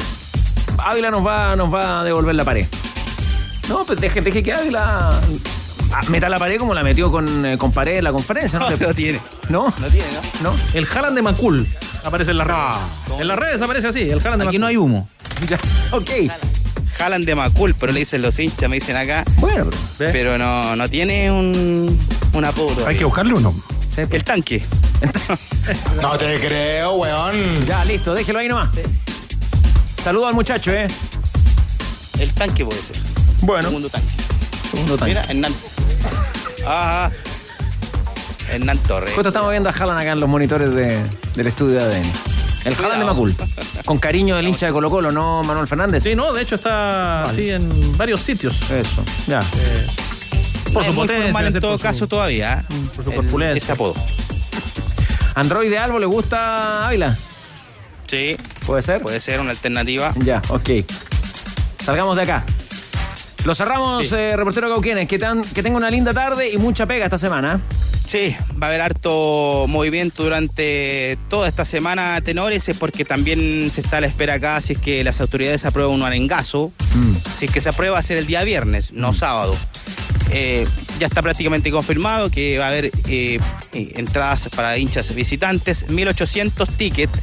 Ávila nos va, nos va a devolver la pared. No, pues deje, deje que Ávila ah, meta la pared como la metió con, eh, con pared en la conferencia. No, No, no tiene. ¿No? No tiene, ¿no? ¿No? El Haaland de Macul aparece en las redes. En las redes aparece así, el Haaland de Aquí Macul. no hay humo. Ya. Ok. Jalan de Macul, pero le dicen los hinchas, me dicen acá. Bueno, pero- Pero no, no tiene un, un apodo. Hay que buscarle uno. El tanque. No te creo, weón. Ya, listo, déjelo ahí nomás. Saludo al muchacho, ¿eh? El tanque puede ser. Bueno. Segundo tanque. Segundo tanque. Mira, Hernán. Ajá. Hernán Torres. Justo estamos viendo a Haaland acá en los monitores de- del estudio de ADN. El Haaland de Macul. Con cariño del hincha de Colo Colo, ¿no, Manuel Fernández? Sí, no, de hecho está así en varios sitios. Eso, ya. Por No su es muy potencia, formal en todo por su- caso todavía. ¿eh? por su El- corpulencia. Ese apodo. ¿Android de Albo le gusta Ávila? Sí. ¿Puede ser? Puede ser una alternativa. Ya, ok. Salgamos de acá. Lo cerramos, Sí. eh, reportero Cauquienes. Que, tan- que tenga una linda tarde y mucha pega esta semana. Sí, va a haber harto movimiento durante toda esta semana, tenores, es porque también se está a la espera acá si es que las autoridades aprueban un arengazo. Si es que se aprueba va a ser el día viernes, no sábado. Eh, ya está prácticamente confirmado que va a haber eh, eh, entradas para hinchas visitantes, 1800 tickets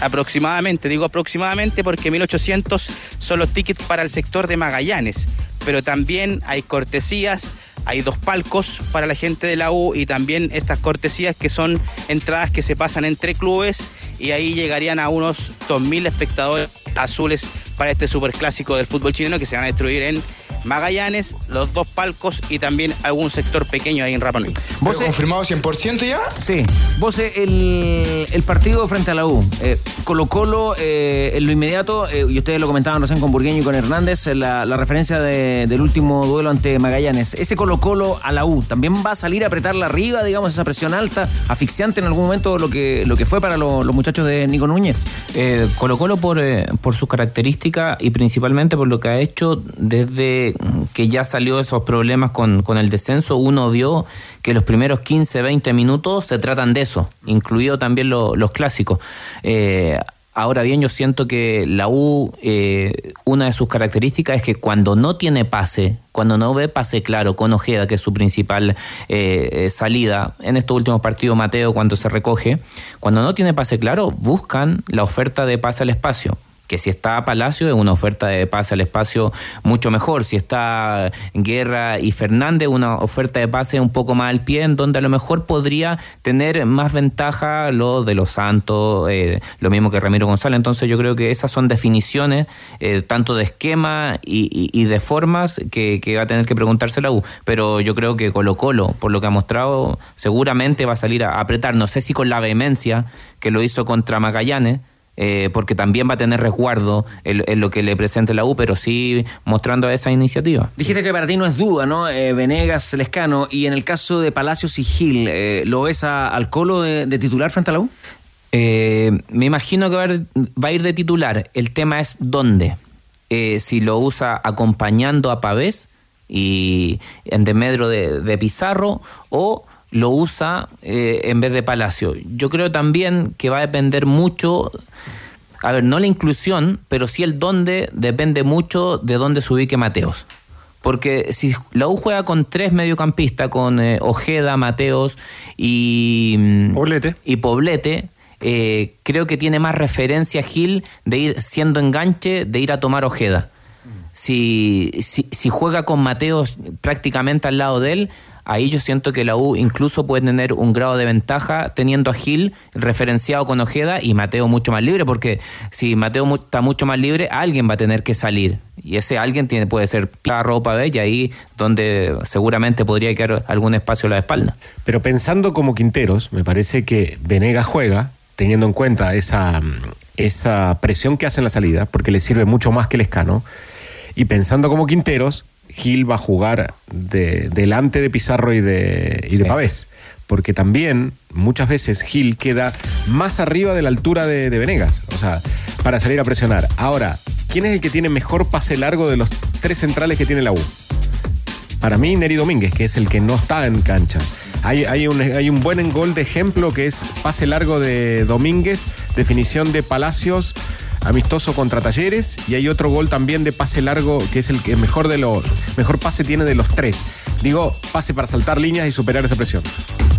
aproximadamente, digo aproximadamente porque 1800 son los tickets para el sector de Magallanes, pero también hay cortesías, hay dos palcos para la gente de la U y también estas cortesías que son entradas que se pasan entre clubes y ahí llegarían a unos 2.000 espectadores azules para este superclásico del fútbol chileno que se van a destruir en Magallanes, los dos palcos y también algún sector pequeño ahí en Rapa Nui. ¿Vos, eh, ¿Confirmado 100% ya? Sí. Vos, eh, el, el partido frente a la U. Eh, Colo Colo, eh, en lo inmediato, eh, y ustedes lo comentaban recién con Burgueño y con Hernández, la, la referencia de- del último duelo ante Magallanes. Ese Colo Colo a la U, ¿también va a salir a apretarla arriba, digamos, esa presión alta, asfixiante en algún momento lo que, lo que fue para lo- los muchachos de Nico Núñez? Eh, Colo Colo por, eh, por sus características y principalmente por lo que ha hecho desde que ya salió esos problemas con, con el descenso, uno vio que los primeros 15, 20 minutos se tratan de eso, incluido también lo- los clásicos. Eh, Ahora bien, yo siento que la U, eh, una de sus características es que cuando no tiene pase, cuando no ve pase claro con Ojeda, que es su principal eh, eh, salida, en estos últimos partidos Mateo cuando se recoge, cuando no tiene pase claro, buscan la oferta de pase al espacio que si está Palacio es una oferta de pase al espacio mucho mejor. Si está Guerra y Fernández, una oferta de pase un poco más al pie, en donde a lo mejor podría tener más ventaja lo de los Santos, eh, lo mismo que Ramiro González. Entonces yo creo que esas son definiciones eh, tanto de esquema y, de formas que, que va a tener que preguntarse la U. Pero yo creo que Colo Colo, por lo que ha mostrado, seguramente va a salir a apretar. No sé si con la vehemencia que lo hizo contra Magallanes, eh, porque también va a tener resguardo en, en lo que le presente la U, pero sí mostrando esa iniciativa. Dijiste que para ti no es duda, ¿no? Eh, Venegas, Lescano, y en el caso de Palacios y Gil, eh, ¿lo ves a- al Colo de, de titular frente a la U? Eh, me imagino que va a, ir- va a ir de titular. El tema es dónde. Eh, si lo usa acompañando a Pavés y en desmedro de, de Pizarro o lo usa eh, en vez de Palacio. Yo creo también que va a depender mucho, a ver, no la inclusión, pero sí el dónde depende mucho de dónde se ubique Mateos. Porque si la U juega con tres mediocampistas, con eh, Ojeda, Mateos y Poblete, y Poblete eh, creo que tiene más referencia Gil de ir siendo enganche, de ir a tomar Ojeda. Si, si, si juega con Mateos prácticamente al lado de él, ahí yo siento que la U incluso puede tener un grado de ventaja teniendo a Gil referenciado con Ojeda y Mateo mucho más libre, porque si Mateo está mucho más libre, alguien va a tener que salir. Y ese alguien puede ser Pizarro Pavés, y ahí donde seguramente podría quedar algún espacio a la espalda. Pero pensando como Quinteros, me parece que Venegas juega, teniendo en cuenta esa, esa presión que hace en la salida, porque le sirve mucho más que el escano. Y pensando como Quinteros, Gil va a jugar de- delante de Pizarro y de, y de Pavés. Porque también muchas veces Gil queda más arriba de la altura de, de Venegas. O sea, para salir a presionar. Ahora, ¿quién es el que tiene mejor pase largo de los tres centrales que tiene la U? Para mí, Neri Domínguez, que es el que no está en cancha. Hay, hay, un, hay un buen gol de ejemplo que es pase largo de Domínguez, definición de Palacios, amistoso contra Talleres, y hay otro gol también de pase largo que es el que mejor de los mejor pase tiene de los tres. Digo, pase para saltar líneas y superar esa presión.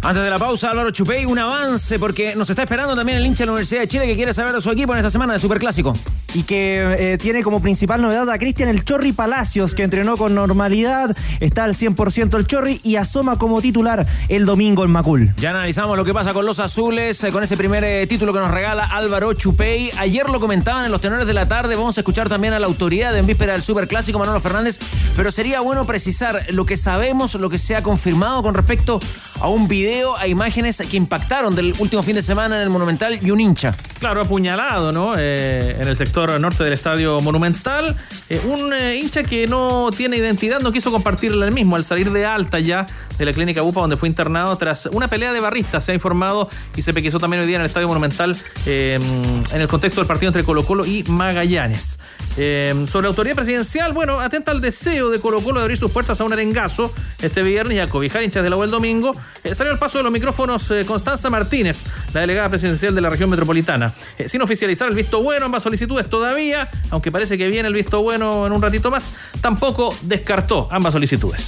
Antes de la pausa, Álvaro Chupey, un avance, porque nos está esperando también el hincha de la Universidad de Chile que quiere saber de su equipo en esta semana de Superclásico. y que eh, tiene como principal novedad a Cristian el Chorri Palacios, que entrenó con normalidad, está al 100% el Chorri y asoma como titular el domingo en Macul. Ya analizamos lo que pasa con los azules, eh, con ese primer eh, título que nos regala Álvaro Chupey. Ayer lo comentaban en los tenores de la tarde, vamos a escuchar también a la autoridad en víspera del Superclásico, Manolo Fernández, pero sería bueno precisar lo que sabemos, lo que se ha confirmado con respecto a un video, a imágenes que impactaron del último fin de semana en el Monumental y un hincha. Claro, apuñalado, ¿no? Eh, en el sector norte del Estadio Monumental. Eh, un eh, hincha que no tiene identidad, no quiso compartirla él mismo al salir de alta ya de la clínica UPA donde fue internado tras una pelea de barristas, se ha informado y se pequizó también hoy día en el Estadio Monumental en el contexto del partido entre Colo Colo y Magallanes. Eh, sobre la autoridad presidencial, bueno, atenta al deseo de Colo Colo de abrir sus puertas a un arengazo este viernes y a cobijar hinchas de la el domingo. Eh, salió al paso de los micrófonos eh, Constanza Martínez, la delegada presidencial de la región metropolitana. Sin oficializar el visto bueno, ambas solicitudes todavía, aunque parece que viene el visto bueno en un ratito más, tampoco descartó ambas solicitudes.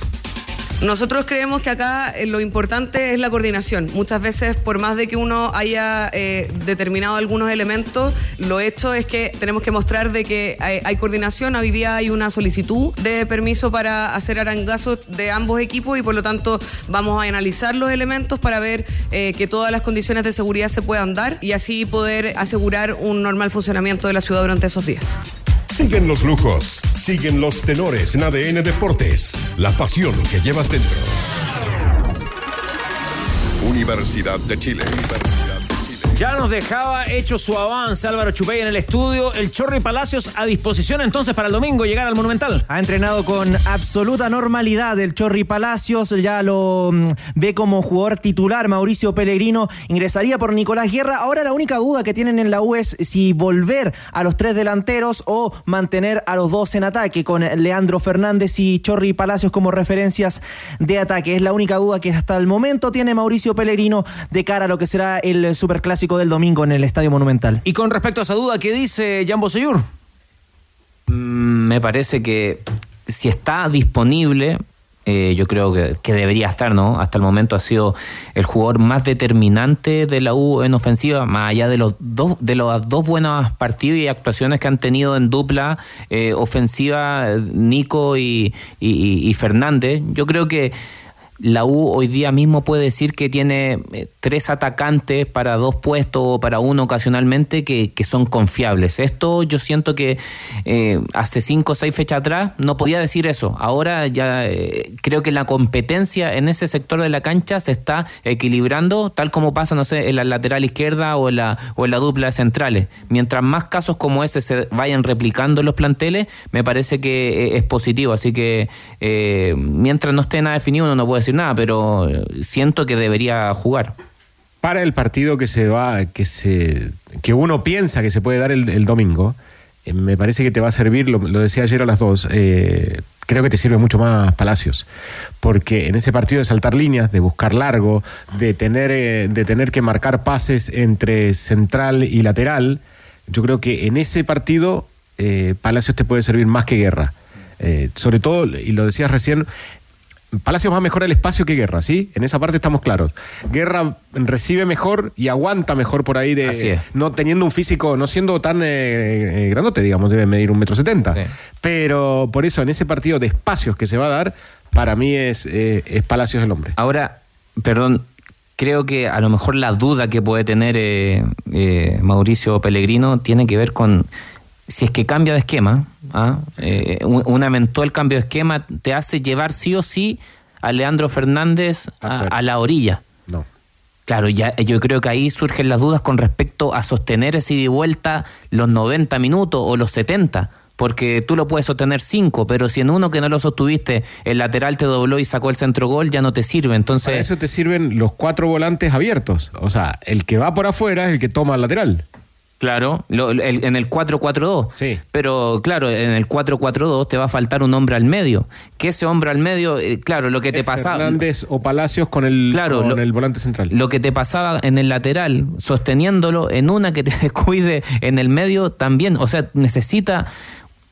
Nosotros creemos que acá eh, lo importante es la coordinación. Muchas veces, por más de que uno haya eh, determinado algunos elementos, lo hecho es que tenemos que mostrar de que hay, coordinación. Hoy día hay una solicitud de permiso para hacer arangazos de ambos equipos y por lo tanto vamos a analizar los elementos para ver eh, que todas las condiciones de seguridad se puedan dar y así poder asegurar un normal funcionamiento de la ciudad durante esos días. Siguen los lujos, siguen los tenores en ADN Deportes, la pasión que llevas dentro. Universidad de Chile. Ya nos dejaba hecho su avance Álvaro Chupey en el estudio. El Chorri Palacios a disposición entonces para el domingo llegar al Monumental. Ha entrenado con absoluta normalidad el Chorri Palacios, ya lo mm, ve como jugador titular. Mauricio Pellegrino ingresaría por Nicolás Guerra. Ahora la única duda que tienen en la U es si volver a los tres delanteros o mantener a los dos en ataque con Leandro Fernández y Chorri Palacios como referencias de ataque. Es la única duda que hasta el momento tiene Mauricio Pellegrino de cara a lo que será el superclásico del domingo en el Estadio Monumental. Y con respecto a esa duda, ¿qué dice Jambo Seyur? Mm, Me parece que si está disponible, eh, yo creo que, que debería estar, ¿no? Hasta el momento ha sido el jugador más determinante de la U en ofensiva, más allá de los dos, de los dos buenos partidos y actuaciones que han tenido en dupla eh, ofensiva, eh, Nico y, y- y Fernández. Yo creo que la U hoy día mismo puede decir que tiene eh, tres atacantes para dos puestos o para uno ocasionalmente que, que son confiables. Esto yo siento que eh, hace cinco o seis fechas atrás no podía decir eso. Ahora ya eh, creo que la competencia en ese sector de la cancha se está equilibrando, tal como pasa, no sé, en la lateral izquierda o en la, o en la dupla de centrales. Mientras más casos como ese se vayan replicando en los planteles, me parece que es positivo. Así que mientras no esté nada definido, uno no puede decir nada, pero eh, siento que debería jugar. Para el partido que se va, que se, que uno piensa que se puede dar el, domingo, eh, me parece que te va a servir, lo, decía ayer a las dos, eh, creo que te sirve mucho más Palacios, porque en ese partido de saltar líneas, de buscar largo, de tener, de tener que marcar pases entre central y lateral, yo creo que en ese partido Palacios te puede servir más que Guerra. Sobre todo, y lo decías recién, Palacios va a mejorar el espacio que Guerra, ¿sí? En esa parte estamos claros. Guerra recibe mejor y aguanta mejor por ahí de Así es. no teniendo un físico, no siendo tan eh, eh, grandote, digamos, debe medir un metro setenta. Pero por eso, en ese partido de espacios que se va a dar, para mí es, eh, es Palacios el hombre. Ahora, perdón, creo que a lo mejor la duda que puede tener eh, Mauricio Pellegrino tiene que ver con si es que cambia de esquema, ¿ah? Eh, un, un eventual cambio de esquema te hace llevar sí o sí a Leandro Fernández a, a la orilla. No. Claro, ya, yo creo que ahí surgen las dudas con respecto a sostener ese ida y vuelta los 90 minutos o los 70. Porque tú lo puedes sostener 5, pero si en uno que no lo sostuviste, el lateral te dobló y sacó el centro gol, ya no te sirve. Entonces, Para eso te sirven los cuatro volantes abiertos. O sea, el que va por afuera es el que toma el lateral. Claro, lo- el- en el 4-4-2. Sí. Pero claro, en el 4-4-2 te va a faltar un hombre al medio. Que ese hombre al medio, eh, claro, lo que te pasaba. Fernández o Palacios con el, Claro, con lo- el volante central. Lo que te pasaba en el lateral, sosteniéndolo en una que te descuide en el medio también. O sea, necesita.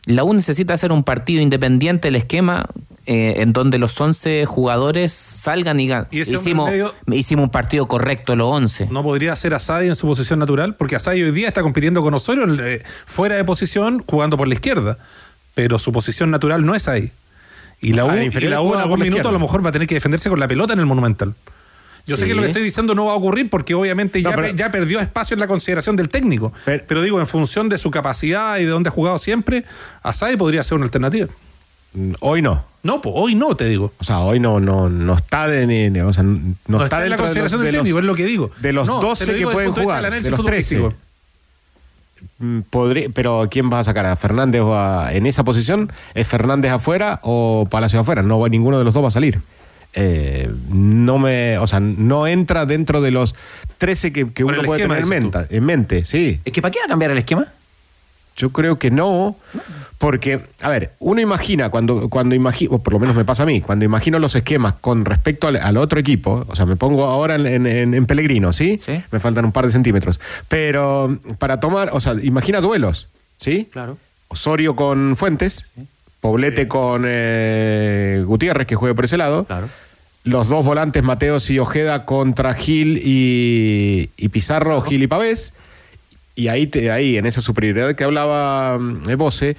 La U necesita hacer un partido independiente el esquema eh, en donde los 11 jugadores salgan y ganen. Hicimos, medio- hicimos un partido correcto los 11. No podría ser Asadi en su posición natural, porque Asadi hoy día está compitiendo con Osorio eh, fuera de posición, jugando por la izquierda. Pero su posición natural no es ahí. Y la U, Ah, de y la U en algún la minuto a lo mejor va a tener que defenderse con la pelota en el Monumental. Yo sé que lo que estoy diciendo no va a ocurrir porque obviamente ya, pero- pe- ya perdió espacio en la consideración del técnico. Pero, digo, en función de su capacidad y de dónde ha jugado siempre, Asadi podría ser una alternativa. Hoy no. No, pues hoy no, te digo. O sea, hoy no, no, no está de, ni- o sea, no, No, está, está en la dentro de los- consideración de del los- técnico, es lo que digo. De los No, te 12 lo que pueden de jugar, de los 13. futbolístico. Mm, podría- pero ¿quién vas a sacar? ¿A Fernández o a- en esa posición? ¿Es Fernández afuera o Palacio afuera? No, ninguno de los dos va a salir. Eh, no me, o sea, no entra dentro de los 13 que, que uno puede esquema, tener en mente, en mente, sí. ¿Es que para qué va a cambiar el esquema? Yo creo que no, porque, a ver, uno imagina, cuando, cuando imagino, o por lo menos me pasa a mí, cuando imagino los esquemas con respecto al, al otro equipo, o sea, me pongo ahora en, en- Pellegrino, ¿sí? Me faltan un par de centímetros. Pero para tomar, o sea, imagina duelos, ¿sí? Claro. Osorio con Fuentes, Poblete con eh, Gutiérrez, que juegue por ese lado. Los dos volantes, Mateos y Ojeda, contra Gil y, y Pizarro, Gil y Pavés. Y ahí, te- ahí, en esa superioridad que hablaba mm, Bose,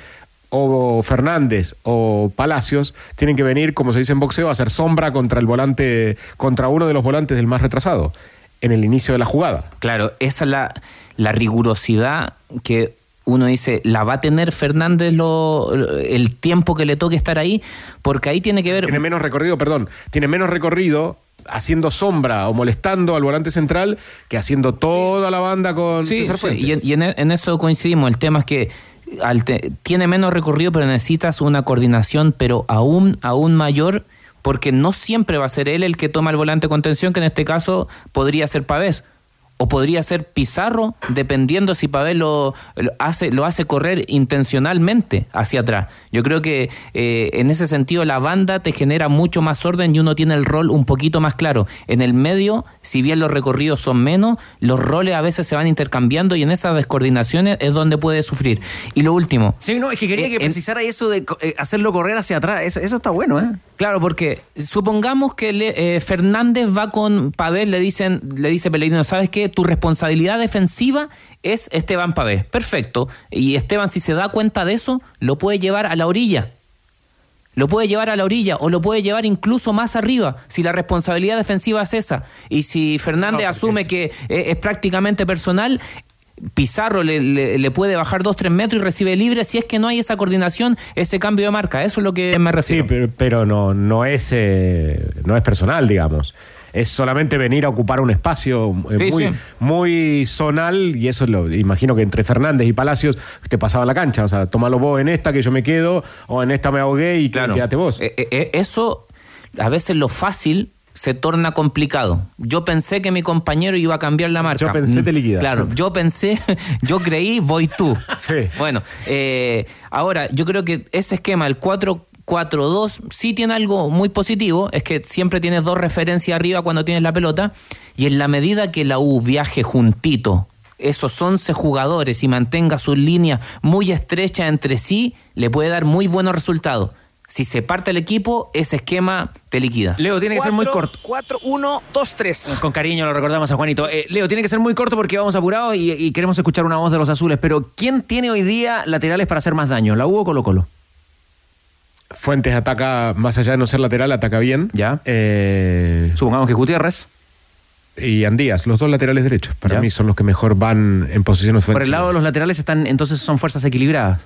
o Fernández o Palacios tienen que venir, como se dice en boxeo, a hacer sombra contra el volante, contra uno de los volantes del más retrasado, en el inicio de la jugada. Claro, esa es la, la rigurosidad que uno dice, ¿la va a tener Fernández lo, el tiempo que le toque estar ahí? Porque ahí tiene que ver... Tiene menos recorrido, perdón, tiene menos recorrido haciendo sombra o molestando al volante central que haciendo toda la banda con Sí, César sí, y, en, y en- en eso coincidimos. El tema es que al te- tiene menos recorrido, pero necesitas una coordinación, pero aún, aún mayor, porque no siempre va a ser él el que toma el volante de contención, que en este caso podría ser Pavés. O podría ser Pizarro, dependiendo si Pavés lo, lo hace, lo hace correr intencionalmente hacia atrás. Yo creo que eh, en ese sentido la banda te genera mucho más orden y uno tiene el rol un poquito más claro. En el medio, si bien los recorridos son menos, los roles a veces se van intercambiando y en esas descoordinaciones es donde puede sufrir. Y lo último. Sí, no, es que quería Eh, que en- precisara eso de eh, hacerlo correr hacia atrás. Eso, eso está bueno, ¿eh? Claro, porque supongamos que le- eh, Fernández va con Pavés, le dicen, le dice Pellegrino, ¿sabes qué? Tu responsabilidad defensiva es Esteban Pavés. Perfecto. Y Esteban, si se da cuenta de eso, lo puede llevar a la orilla. Lo puede llevar a la orilla o lo puede llevar incluso más arriba si la responsabilidad defensiva es esa. Y si Fernández asume que eh, es prácticamente personal, Pizarro le, le- le puede bajar dos, tres metros y recibe libre. Si es que no hay esa coordinación, ese cambio de marca. Eso es lo que me refiero. Sí, pero, pero no, no, es, eh, no es personal, digamos. Es solamente venir a ocupar un espacio eh, Sí, muy, sí. muy zonal, y eso es lo imagino que entre Fernández y Palacios te pasaba la cancha. O sea, tómalo vos en esta que yo me quedo, o en esta me ahogué y Claro. quédate vos. Eh, eh, eso, a veces lo fácil se torna complicado. Yo pensé que mi compañero iba a cambiar la marca. Yo pensé te liquidar. Claro, yo pensé, yo creí, voy tú. Bueno, eh, ahora, yo creo que ese esquema, el 4-4-2, sí tiene algo muy positivo, es que siempre tienes dos referencias arriba cuando tienes la pelota, y en la medida que la U viaje juntito, esos 11 jugadores y mantenga sus líneas muy estrechas entre sí, le puede dar muy buenos resultados. Si se parte el equipo, ese esquema te liquida. Leo, tiene que ser muy corto. 4, 1, 2, 3. Con cariño lo recordamos a Juanito. Eh, Leo, tiene que ser muy corto porque vamos apurados y, y queremos escuchar una voz de los azules. Pero, ¿quién tiene hoy día laterales para hacer más daño? ¿La U o Colo Colo? Fuentes ataca, más allá de no ser lateral, ataca bien. Ya. Eh, Supongamos que Gutiérrez. y Andías, los dos laterales derechos. Para Ya. mí son los que mejor van en posición ofensiva. Por el lado de los laterales están, entonces son fuerzas equilibradas.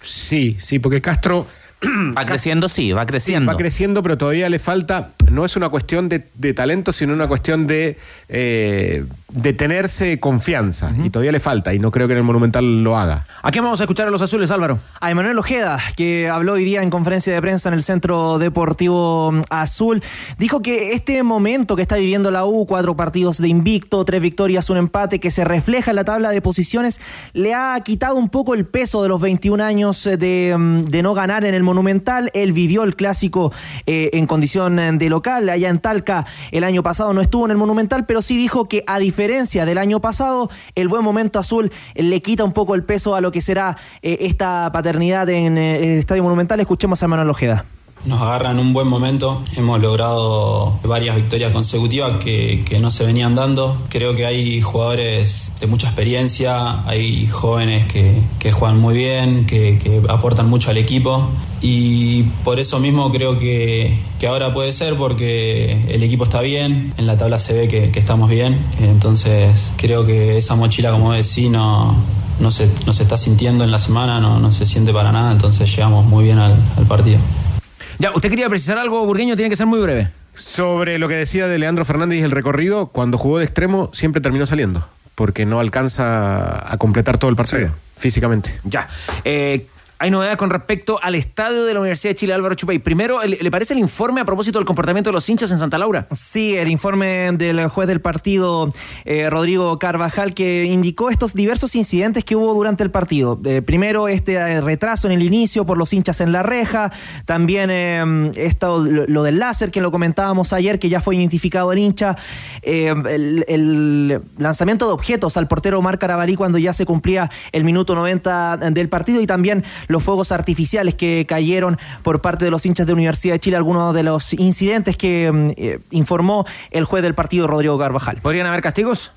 Sí, sí, porque Castro Va creciendo, sí, va creciendo. va creciendo, pero todavía le falta. No es una cuestión de, de talento, sino una cuestión de, eh, de tenerse confianza. Y todavía le falta, y no creo que en el Monumental lo haga. ¿A quién vamos a escuchar a los azules, Álvaro? A Emanuel Ojeda, que habló hoy día en conferencia de prensa en el Centro Deportivo mm, Azul, dijo que este momento que está viviendo la U, cuatro partidos de invicto, tres victorias, un empate, que se refleja en la tabla de posiciones, le ha quitado un poco el peso de los 21 años eh, de, mm, de no ganar en el Monumental. Él vivió el clásico eh, en condición eh, de local, allá en Talca el año pasado no estuvo en el Monumental, pero sí dijo que a diferencia del año pasado, el buen momento azul le quita un poco el peso a lo que será eh, esta paternidad en eh, el Estadio Monumental. Escuchemos a Manuel Ojeda. Nos agarra en un buen momento. Hemos logrado varias victorias consecutivas que, no se venían dando. Creo que hay jugadores de mucha experiencia, hay jóvenes que, juegan muy bien, que, aportan mucho al equipo. Y por eso mismo creo que, ahora puede ser porque el equipo está bien, en la tabla se ve que, estamos bien. Entonces creo que esa mochila, como decís, no, se, está sintiendo en la semana, no, se siente para nada. Entonces llegamos muy bien al partido. Ya, usted quería precisar algo, Burgueño, tiene que ser muy breve. Sobre lo que decía de Leandro Fernández y el recorrido, cuando jugó de extremo siempre terminó saliendo, porque no alcanza a completar todo el partido físicamente. Ya. Eh, hay novedades con respecto al estadio de la Universidad de Chile, Álvaro Chupay. Primero, ¿le parece el informe a propósito del comportamiento de los hinchas en Santa Laura? Sí, el informe del juez del partido, eh, Rodrigo Carvajal, que indicó estos diversos incidentes que hubo durante el partido. Eh, primero, este eh, retraso en el inicio por los hinchas en la reja. También esto, lo, del láser, que lo comentábamos ayer, que ya fue identificado el hincha. El, el lanzamiento de objetos al portero Omar Carabalí cuando ya se cumplía el minuto 90 del partido. Y también los fuegos artificiales que cayeron por parte de los hinchas de Universidad de Chile, algunos de los incidentes que mm, eh, informó el juez del partido, Rodrigo Carvajal. ¿Podrían haber castigos?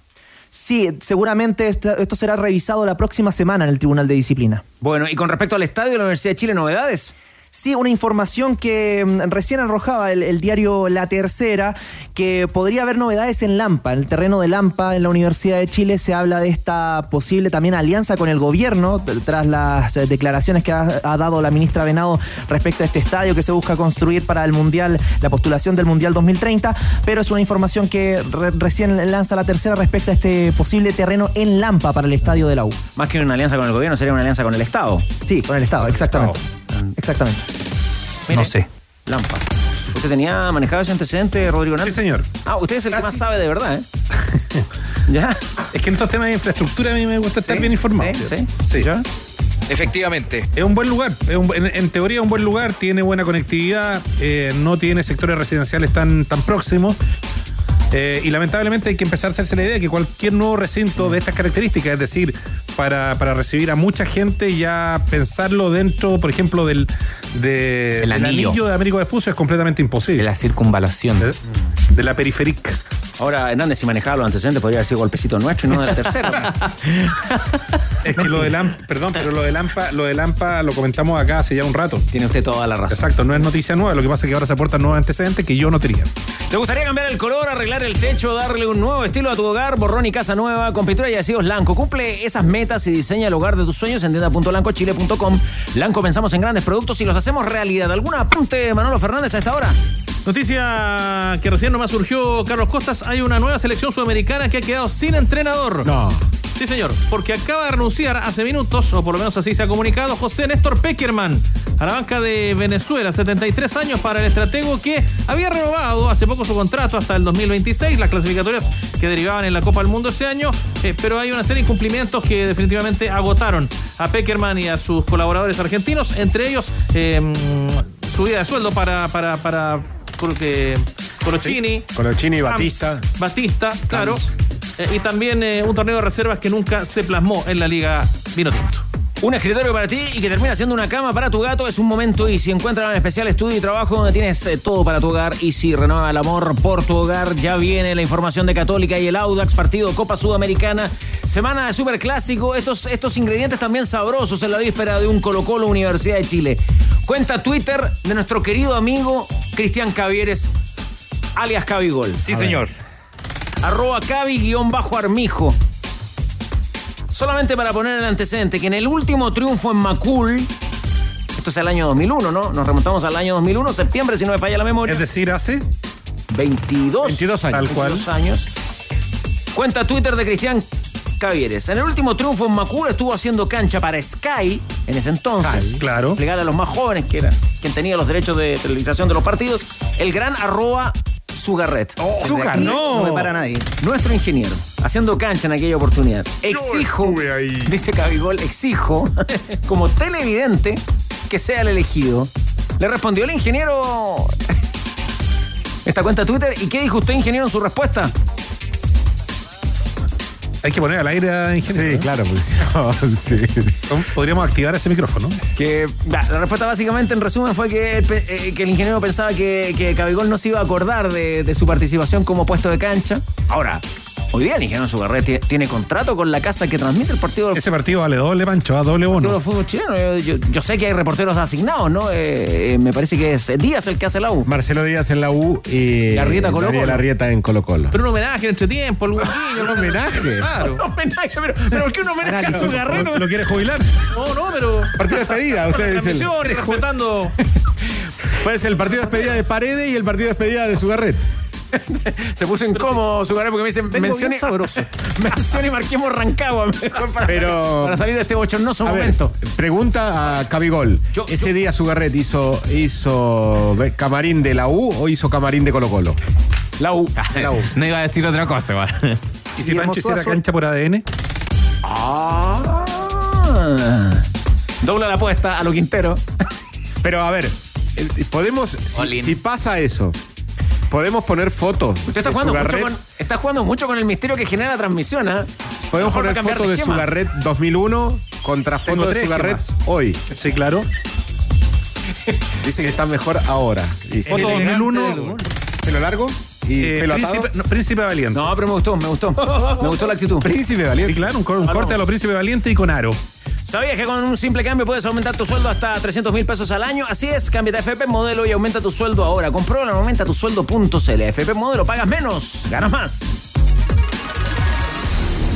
Sí, seguramente esto, esto será revisado la próxima semana en el Tribunal de Disciplina. Bueno, y con respecto al estadio de la Universidad de Chile, ¿novedades? Sí, una información que mm, recién arrojaba el, el diario La Tercera, que podría haber novedades en Lampa, en el terreno de Lampa, en la Universidad de Chile, se habla de esta posible también alianza con el gobierno, tras las eh, declaraciones que ha, ha dado la ministra Venado respecto a este estadio que se busca construir para el Mundial, la postulación del Mundial 2030, pero es una información que re- recién lanza La Tercera respecto a este posible terreno en Lampa para el estadio de la U. Más que una alianza con el gobierno, sería una alianza con el Estado. Sí, con el Estado, exactamente. Exactamente. no sé. Lampa. ¿Usted tenía manejado ese antecedente, Rodrigo Hernández? Sí, señor. Ah, usted es el que más sabe de verdad, ¿eh? ¿Ya? Es que en estos temas de infraestructura a mí me gusta estar Sí, bien informado. sí, sí. Sí. Efectivamente. Es un buen lugar, es un en teoría es un buen lugar, tiene buena conectividad, eh, no tiene sectores residenciales tan, tan próximos. Eh, y lamentablemente hay que empezar a hacerse la idea de que cualquier nuevo recinto de estas características, es decir, para, para recibir a mucha gente, ya pensarlo dentro, por ejemplo, del, de- El del anillo. de Américo Vespucio es completamente imposible. De la circunvalación. De, de la periférica. Ahora, Hernández, si manejaba los antecedentes, podría haber sido golpecito nuestro y no de la tercera. Es que lo de Lampa, perdón, pero lo de Lampa, lo de Lampa lo comentamos acá hace ya un rato. Tiene usted toda la razón. Exacto, no es noticia nueva, lo que pasa es que ahora se aportan nuevos antecedentes que yo no tenía. ¿Te gustaría cambiar el color, arreglar el techo, darle un nuevo estilo a tu hogar? Borrón y casa nueva con pintura y adhesivos Lanco. Cumple esas metas y diseña el hogar de tus sueños en tienda.lancochile.com. Lanco pensamos en grandes productos y los hacemos realidad. ¿Algún apunte, Manolo Fernández, a esta hora? Noticia que recién nomás surgió, Carlos Costas. Hay una nueva selección sudamericana que ha quedado sin entrenador. No. Sí, señor, porque acaba de renunciar hace minutos, o por lo menos así se ha comunicado, José Néstor Peckerman a la banca de Venezuela, 73 años para el estratego que había renovado hace poco su contrato hasta el 2026, las clasificatorias que derivaban en la Copa del Mundo ese año, eh, pero hay una serie de incumplimientos que definitivamente agotaron a Peckerman y a sus colaboradores argentinos, entre ellos eh, subida de sueldo para, para, para Colochini. Colochini, Camps, Batista. Batista, claro. Eh, y también eh, un torneo de reservas que nunca se plasmó en la Liga Vino Tinto. Un escritorio para ti y que termina siendo una cama para tu gato es un momento y si encuentran un especial estudio y trabajo donde tienes eh, todo para tu hogar y si renueva el amor por tu hogar, ya viene la información de Católica y el Audax, partido Copa Sudamericana, semana de Superclásico, estos, estos ingredientes también sabrosos en la víspera de un Colo Colo Universidad de Chile. Cuenta Twitter de nuestro querido amigo Cristian Cavieres, alias Cabigol. Sí, señor. Arroba Cavi-Armijo. Solamente para poner el antecedente, que en el último triunfo en Macul, esto es el año 2001, ¿no? Nos remontamos al año 2001, septiembre, si no me falla la memoria. Es decir, hace 22, 22 años. Tal cual. 22 años. Cuenta Twitter de Cristian Cavieres. En el último triunfo en Macul estuvo haciendo cancha para Sky en ese entonces. claro. Explicarle a los más jóvenes que era quien tenía los derechos de televisación de los partidos. El gran arroba Sugarret. Desde Sugar, no. No me para nadie. Nuestro ingeniero, haciendo cancha en aquella oportunidad. Exijo, dice Cabigol, exijo, como televidente, que sea el elegido. Le respondió el ingeniero esta cuenta Twitter. ¿Y qué dijo usted, ingeniero, en su respuesta? Hay que poner al aire a ingeniero. Sí, claro, no, sí. Podríamos activar ese micrófono. Que la respuesta básicamente en resumen fue que, pe- eh, que el ingeniero pensaba que, que Cabigol no se iba a acordar de, de su participación como puesto de cancha. Ahora, hoy día el ingeniero Sugarret tiene, contrato con la casa que transmite el partido del Ese partido vale doble pancho, a doble partido bono. fútbol chileno. Yo, yo- yo sé que hay reporteros asignados, ¿no? Eh, eh, me parece que es Díaz el que hace la U. Marcelo Díaz en la U y Colo Colo. Arrieta en Colo Colo. Pero un homenaje entre tiempo, el Un homenaje. Claro. Un homenaje, pero, pero ¿por qué un homenaje a Sugarret? ¿Lo, lo quieres jubilar? No, no, pero. Partido de despedida, usted y respetando. puede ser el partido de despedida de Paredes y el partido de despedida de Sugarret. Se puso incómodo Sugarret porque me dicen mencione, sabroso. mencione y marquemos Rancagua mejor para, Pero- para salir de este bochornoso A ver, momento. pregunta a Cabigol. Yo- ¿Ese día Sugarret hizo, hizo camarín de la U o hizo camarín de Colo Colo? La U. La U. No iba a decir otra cosa, igual. ¿Y si Pancho hiciera cancha por ADN? Ah. Dobla la apuesta a lo Quintero. Pero a ver, eh, podemos, si pasa eso, podemos poner fotos. Usted está de jugando, mucho con, está jugando mucho con el misterio que genera la transmisión, ¿ah? Podemos poner fotos de esquema. Sugarret 2001 contra fotos de Sugarret hoy. Sí, claro. Dice que está mejor ahora. Dice. Foto elegante 2001. Pelo largo y eh, pelo atado. príncipe, no, príncipe Valiente. No, pero me gustó, me gustó. Me gustó la actitud. Príncipe Sí, valiente. claro, un, cor- un corte a los Príncipe Valiente y con aro. ¿Sabías que con un simple cambio puedes aumentar tu sueldo hasta 300 mil pesos al año? Así es, cámbiate a FP Modelo y aumenta tu sueldo ahora. Compruébalo en aumentatusueldo.cl. FP Modelo, pagas menos, ganas más.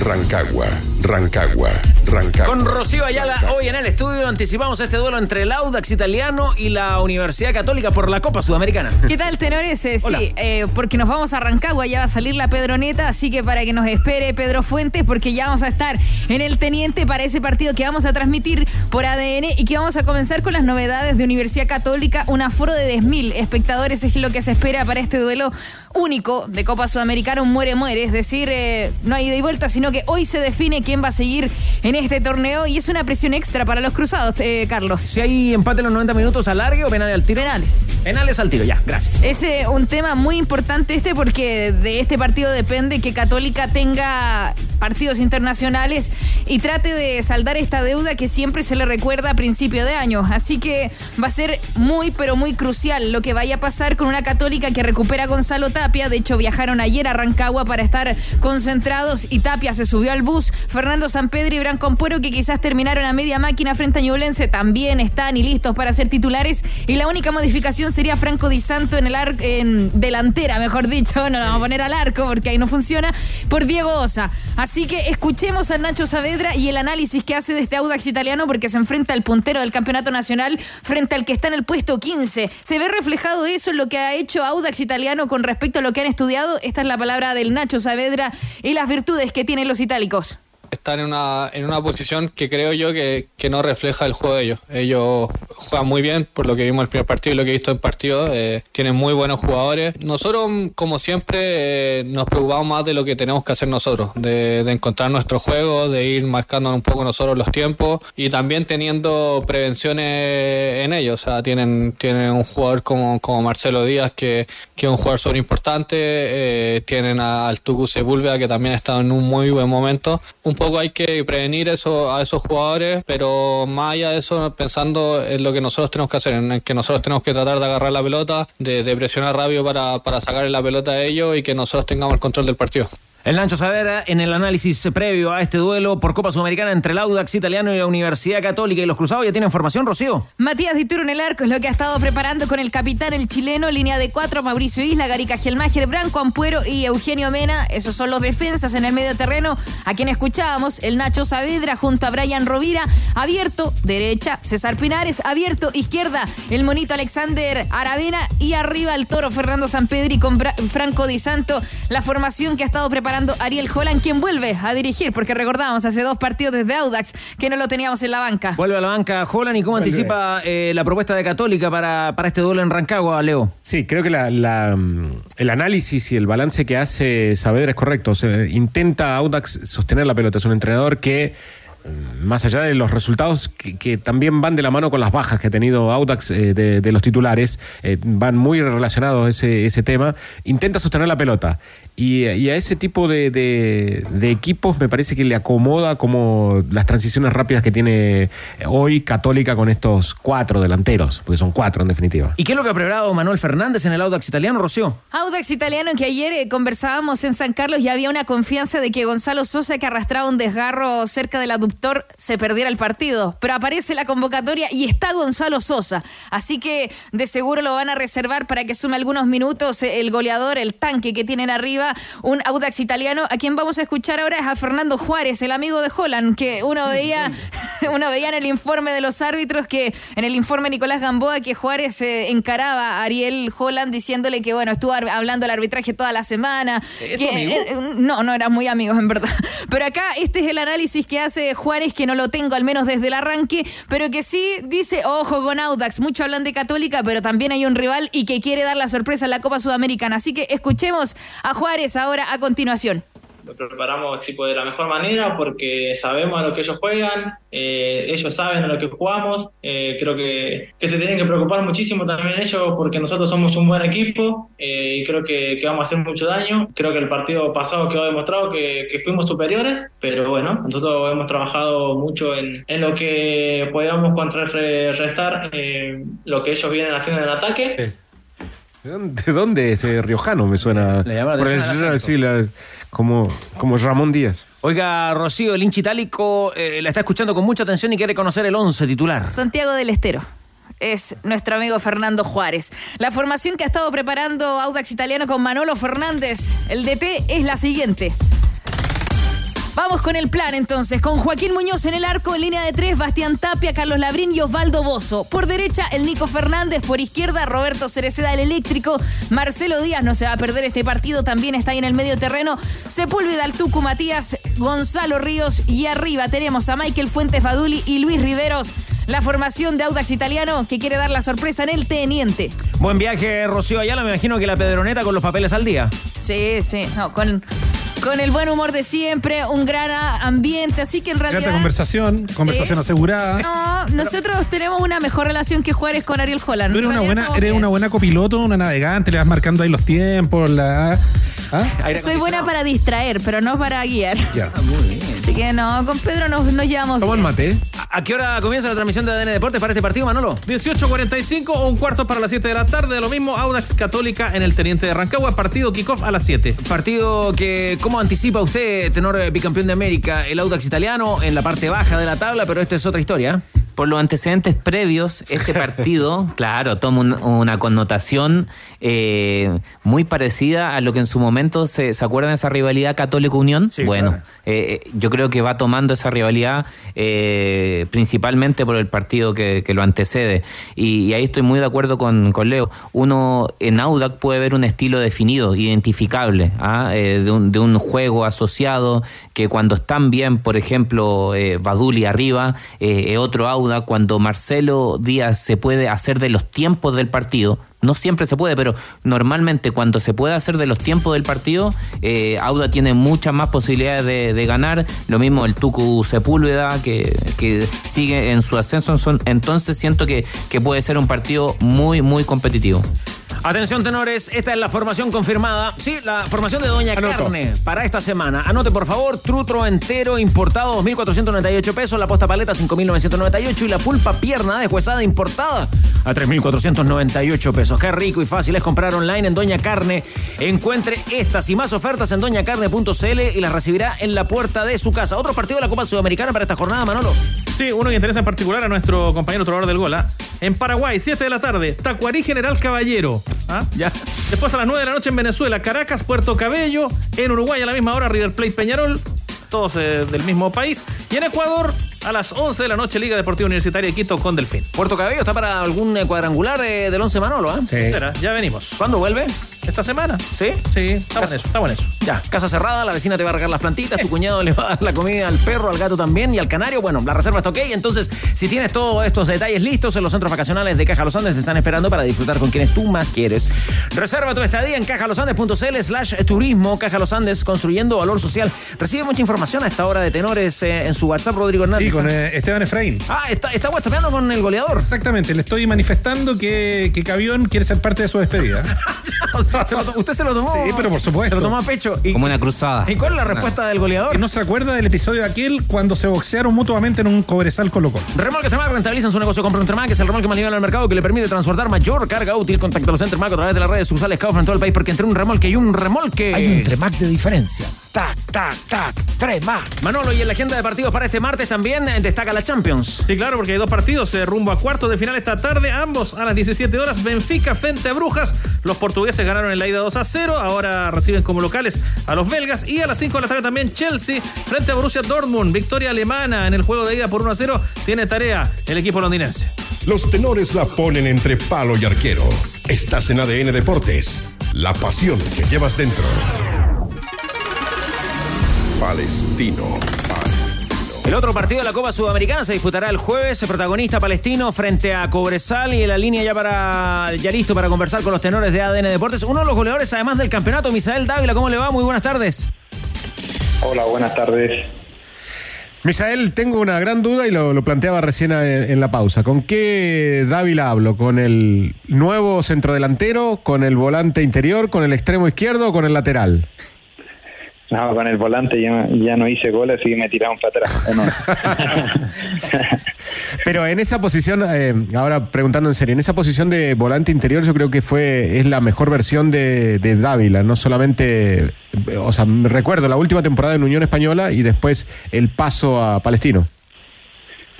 Rancagua, Rancagua, Rancagua. Con Rocío Ayala hoy en el estudio anticipamos este duelo entre el Audax italiano y la Universidad Católica por la Copa Sudamericana. ¿Qué tal, tenores? Eh, sí, eh, porque nos vamos a Rancagua, ya va a salir la Pedroneta, así que para que nos espere Pedro Fuentes, porque ya vamos a estar en el Teniente para ese partido que vamos a transmitir por ADN y que vamos a comenzar con las novedades de Universidad Católica, un aforo de 10.000 espectadores es lo que se espera para este duelo único de Copa Sudamericana, un muere-muere, es decir, eh, no hay ida y vuelta, sino que hoy se define quién va a seguir en este torneo y es una presión extra para los cruzados, eh, Carlos. Si hay empate en los 90 minutos, ¿alargue o penales al tiro? Penales. Penales al tiro, ya, gracias. Es eh, un tema muy importante este porque de este partido depende que Católica tenga partidos internacionales y trate de saldar esta deuda que siempre se le recuerda a principio de año. Así que va a ser muy pero muy crucial lo que vaya a pasar con una Católica que recupera a Gonzalo Tapia. De hecho, viajaron ayer a Rancagua para estar concentrados y Tapia se subió al bus. Fernando Sampedri y Branco Ampuero, que quizás terminaron a media máquina frente a Ñublense, también están y listos para ser titulares. Y la única modificación sería Franco Di Santo en el ar- en delantera, mejor dicho. No lo vamos a poner al arco porque ahí no funciona. Por Diego Osa. Así que escuchemos a Nacho Saavedra y el análisis que hace de este Audax italiano porque se enfrenta al puntero del campeonato nacional frente al que está en el puesto 15. ¿Se ve reflejado eso en lo que ha hecho Audax italiano con respecto a lo que han estudiado? Esta es la palabra del Nacho Saavedra y las virtudes que tienen los itálicos. Están en una, en una posición que creo yo que, que no refleja el juego de ellos. Ellos juegan muy bien por lo que vimos en el primer partido y lo que he visto en partido. eh, tienen muy buenos jugadores. Nosotros, como siempre, eh, nos preocupamos más de lo que tenemos que hacer nosotros, de, encontrar nuestro juego, de ir marcando un poco nosotros los tiempos y también teniendo prevenciones en ellos. O sea, tienen, tienen un jugador como, como Marcelo Díaz que, que es un jugador importante. eh, tienen al Tucu Sepúlveda que también ha estado en un muy buen momento. Un poco hay que prevenir eso a esos jugadores, pero más allá de eso, pensando en lo que nosotros tenemos que hacer, en que nosotros tenemos que tratar de agarrar la pelota, de, presionar rápido para, para sacarle la pelota a ellos y que nosotros tengamos el control del partido. El Nacho Saavedra en el análisis previo a este duelo por Copa Sudamericana entre el Audax italiano y la Universidad Católica y los Cruzados. ¿Ya tienen formación, Rocío? Matías Dituro en el arco es lo que ha estado preparando con el capitán, el chileno, línea de cuatro, Mauricio Isla, Garica Gelmacher, Branco Ampuero y Eugenio Mena. Esos son los defensas en el medio terreno. A quien escuchábamos, el Nacho Saavedra junto a Brian Rovira, abierto, derecha, César Pinares, abierto, izquierda, el monito Alexander Aravena y arriba el toro Fernando Sampedri con Franco Di Santo. La formación que ha estado preparando Ariel Holland, quien vuelve a dirigir, porque recordamos hace dos partidos desde Audax que no lo teníamos en la banca. Vuelve a la banca Holland y cómo anticipa eh, la propuesta de Católica para, para este duelo en Rancagua, Leo. Sí, creo que la- la, mm, el análisis y el balance que hace Saavedra es correcto. O sea, intenta Audax sostener la pelota. Es un entrenador que, más allá de los resultados que, que también van de la mano con las bajas que ha tenido Audax eh, de, de los titulares, eh, van muy relacionados ese, ese tema, intenta sostener la pelota. Y, y a ese tipo de, de- de equipos me parece que le acomoda como las transiciones rápidas que tiene hoy Católica con estos cuatro delanteros, porque son cuatro en definitiva. ¿Y qué es lo que ha preparado Manuel Fernández en el Audax italiano, Rocío? Audax italiano que ayer eh, conversábamos en San Carlos y había una confianza de que Gonzalo Sosa que arrastraba un desgarro cerca del se perdiera el partido. Pero aparece la convocatoria y está Gonzalo Sosa. Así que de seguro lo van a reservar para que sume algunos minutos eh, el goleador, el tanque que tienen arriba, un Audax italiano. A quien vamos a escuchar ahora es a Fernando Juárez, el amigo de Holland, que uno veía, uno veía en el informe de los árbitros que en el informe Nicolás Gamboa que Juárez eh, encaraba a Ariel Holland diciéndole que bueno, estuvo hablando del arbitraje toda la semana. ¿Es que, amigo? eh, no, no eran muy amigos en verdad. Pero acá este es el análisis que hace Juárez, que no lo tengo al menos desde el arranque, pero que sí dice, ojo con Audax, mucho hablan de Católica, pero también hay un rival y que quiere dar la sorpresa en la Copa Sudamericana. Así que escuchemos a Juárez ahora a continuación. Lo preparamos tipo de la mejor manera porque sabemos a lo que ellos juegan, eh, ellos saben a lo que jugamos, eh, creo que, que se tienen que preocupar muchísimo también ellos porque nosotros somos un buen equipo eh, y creo que, que vamos a hacer mucho daño, creo que el partido pasado quedó demostrado que, que fuimos superiores, pero bueno, nosotros hemos trabajado mucho en, en lo que podíamos contrarrestar eh, lo que ellos vienen haciendo en el ataque. ¿De dónde, de dónde ese riojano me suena? Le llama la Por atención el el- acento. sí, la- como, como Ramón Díaz. Oiga, Rocío, el hincha itálico eh, la está escuchando con mucha atención y quiere conocer el 11 titular. Santiago del Estero. Es nuestro amigo Fernando Juárez. La formación que ha estado preparando Audax Italiano con Manolo Fernández, el DT, es la siguiente. Vamos con el plan entonces, con Joaquín Muñoz en el arco, en línea de tres, Bastián Tapia, Carlos Labrín y Osvaldo Bozo. Por derecha, el Nico Fernández, por izquierda, Roberto Cereceda, el eléctrico. Marcelo Díaz no se va a perder este partido, también está ahí en el medio terreno. Sepúlveda, Altucu, Matías, Gonzalo Ríos y arriba tenemos a Michael Fuentes Faduli y Luis Riveros. La formación de Audax Italiano que quiere dar la sorpresa en el teniente. Buen viaje, Rocío Ayala. Me imagino que la pedroneta con los papeles al día. Sí, sí, no, con, con el buen humor de siempre, un gran ambiente, así que en realidad... Grata conversación, conversación Sí. asegurada. No, nosotros tenemos una mejor relación que Juárez con Ariel Holland. Tú eres una buena, eres bien. una buena copiloto, una navegante, le vas marcando ahí los tiempos, la. ¿Ah? Soy buena para distraer, pero no para guiar. Ya. Así que no, con Pedro nos, nos llevamos bien. mate. ¿A qué hora comienza la transmisión de ADN Deportes para este partido, Manolo? 18.45 o un cuarto para las 7 de la tarde. Lo mismo Audax Católica en el Teniente de Rancagua. Partido kickoff a las 7. Partido que, ¿cómo anticipa usted, tenor eh, bicampeón de América, el Audax italiano en la parte baja de la tabla? Pero esto es otra historia. ¿eh? Por los antecedentes previos, este partido, claro, toma un- una connotación eh, muy parecida a lo que en su momento se, ¿se acuerdan de esa rivalidad Católico-Unión. bueno, claro. eh, eh, yo creo que va tomando esa rivalidad eh, principalmente por el partido que, que lo antecede. Y, y ahí estoy muy de acuerdo con, con Leo. Uno en Audac puede ver un estilo definido, identificable, ¿ah? Eh, de, un, de un juego asociado que cuando están bien, por ejemplo, eh, Baduli arriba, otro Audac, cuando Marcelo Díaz se puede hacer de los tiempos del partido. No siempre se puede, pero normalmente cuando se puede hacer de los tiempos del partido, eh, Auda tiene muchas más posibilidades de, ganar. Lo mismo el Tucu Sepúlveda, que, sigue en su ascenso. Entonces siento que puede ser un partido muy, muy competitivo. Atención, tenores, esta es la formación confirmada. Sí, la formación de Doña Carne para esta semana. Anote, por favor, trutro entero importado, 2.498 pesos, la posta paleta, 5.998 y la pulpa pierna deshuesada importada a 3.498 pesos. Qué rico y fácil es comprar online en Doña Carne. Encuentre estas y más ofertas en doñacarne.cl y las recibirá en la puerta de su casa. Otro partido de la Copa Sudamericana para esta jornada, Manolo. Sí, uno que interesa en particular a nuestro compañero trovador del Gola. En Paraguay, 7 de la tarde, Tacuarí General Caballero. ¿Ah? Ya. Después a las 9 de la noche en Venezuela, Caracas, Puerto Cabello. En Uruguay a la misma hora, River Plate Peñarol. Todos eh, del mismo país. Y en Ecuador, a las 11 de la noche, Liga Deportiva Universitaria de Quito con Delfín. Puerto Cabello está para algún eh, cuadrangular eh, del 11 Manolo, ¿ah? Espera, ya venimos. ¿Cuándo vuelve? ¿Esta semana? ¿Sí? Sí, estamos en eso, estamos en eso. Ya, casa cerrada, la vecina te va a regar las plantitas, tu cuñado le va a dar la comida al perro, al gato también y al canario. Bueno, la reserva está ok. Entonces, si tienes todos estos detalles listos en los centros vacacionales de Caja Los Andes, te están esperando para disfrutar con quienes tú más quieres. Reserva tu estadía en cajalosandes.cl slash turismo. Caja Los Andes, construyendo valor social. Recibe mucha información a esta hora de tenores eh, en su WhatsApp, Rodrigo Hernández. Sí, con eh, Esteban Efraín. Ah, está, está whatsappeando con el goleador. Exactamente, le estoy manifestando que, que Cavión quiere ser parte de su despedida. Se lo- usted se lo tomó. Sí, pero por supuesto. Se lo tomó a pecho. ¿Y, Como una cruzada. ¿y cuál es la respuesta del goleador? Que no se acuerda del episodio de aquel cuando se boxearon mutuamente en un cobresal Colo Colo. Remolque Tremac rentabiliza en su negocio compra un Tremac, que es el remolque más liviano del mercado que le permite transportar mayor carga útil. Contacta a los Tremac a través de las redes sociales Kaufman en todo el país, porque entre un remolque y un remolque. Hay un Tremac de diferencia. Tac, tac, tac. Tremac. Manolo, y en la agenda de partidos para este martes también eh, destaca la Champions. Sí, claro, porque hay dos partidos eh, rumbo a cuartos de final esta tarde, ambos a las 17 horas. Benfica frente a Brujas. Los portugueses en la ida 2 a 0. Ahora reciben como locales a los belgas. Y a las 5 de la tarde también Chelsea frente a Borussia Dortmund. Victoria alemana en el juego de ida por 1 a 0. Tiene tarea el equipo londinense. Los tenores la ponen entre palo y arquero. Estás en ADN Deportes. La pasión que llevas dentro. Palestino. El otro partido de la Copa Sudamericana se disputará el jueves. El protagonista palestino frente a Cobresal y en la línea ya para ya listo para conversar con los tenores de ADN Deportes. Uno de los goleadores además del campeonato, Misael Dávila. ¿Cómo le va? Muy buenas tardes. Hola, buenas tardes. Misael, tengo una gran duda y lo, lo planteaba recién en, en la pausa. ¿Con qué Dávila hablo? ¿Con el nuevo centrodelantero? ¿Con el volante interior? ¿Con el extremo izquierdo o con el lateral? No, con el volante ya, ya no hice goles y me tiraron para atrás. Pero en esa posición, eh, ahora preguntando en serio, en esa posición de volante interior yo creo que fue es la mejor versión de, de Dávila, no solamente, eh, o sea, recuerdo la última temporada en Unión Española y después el paso a Palestino.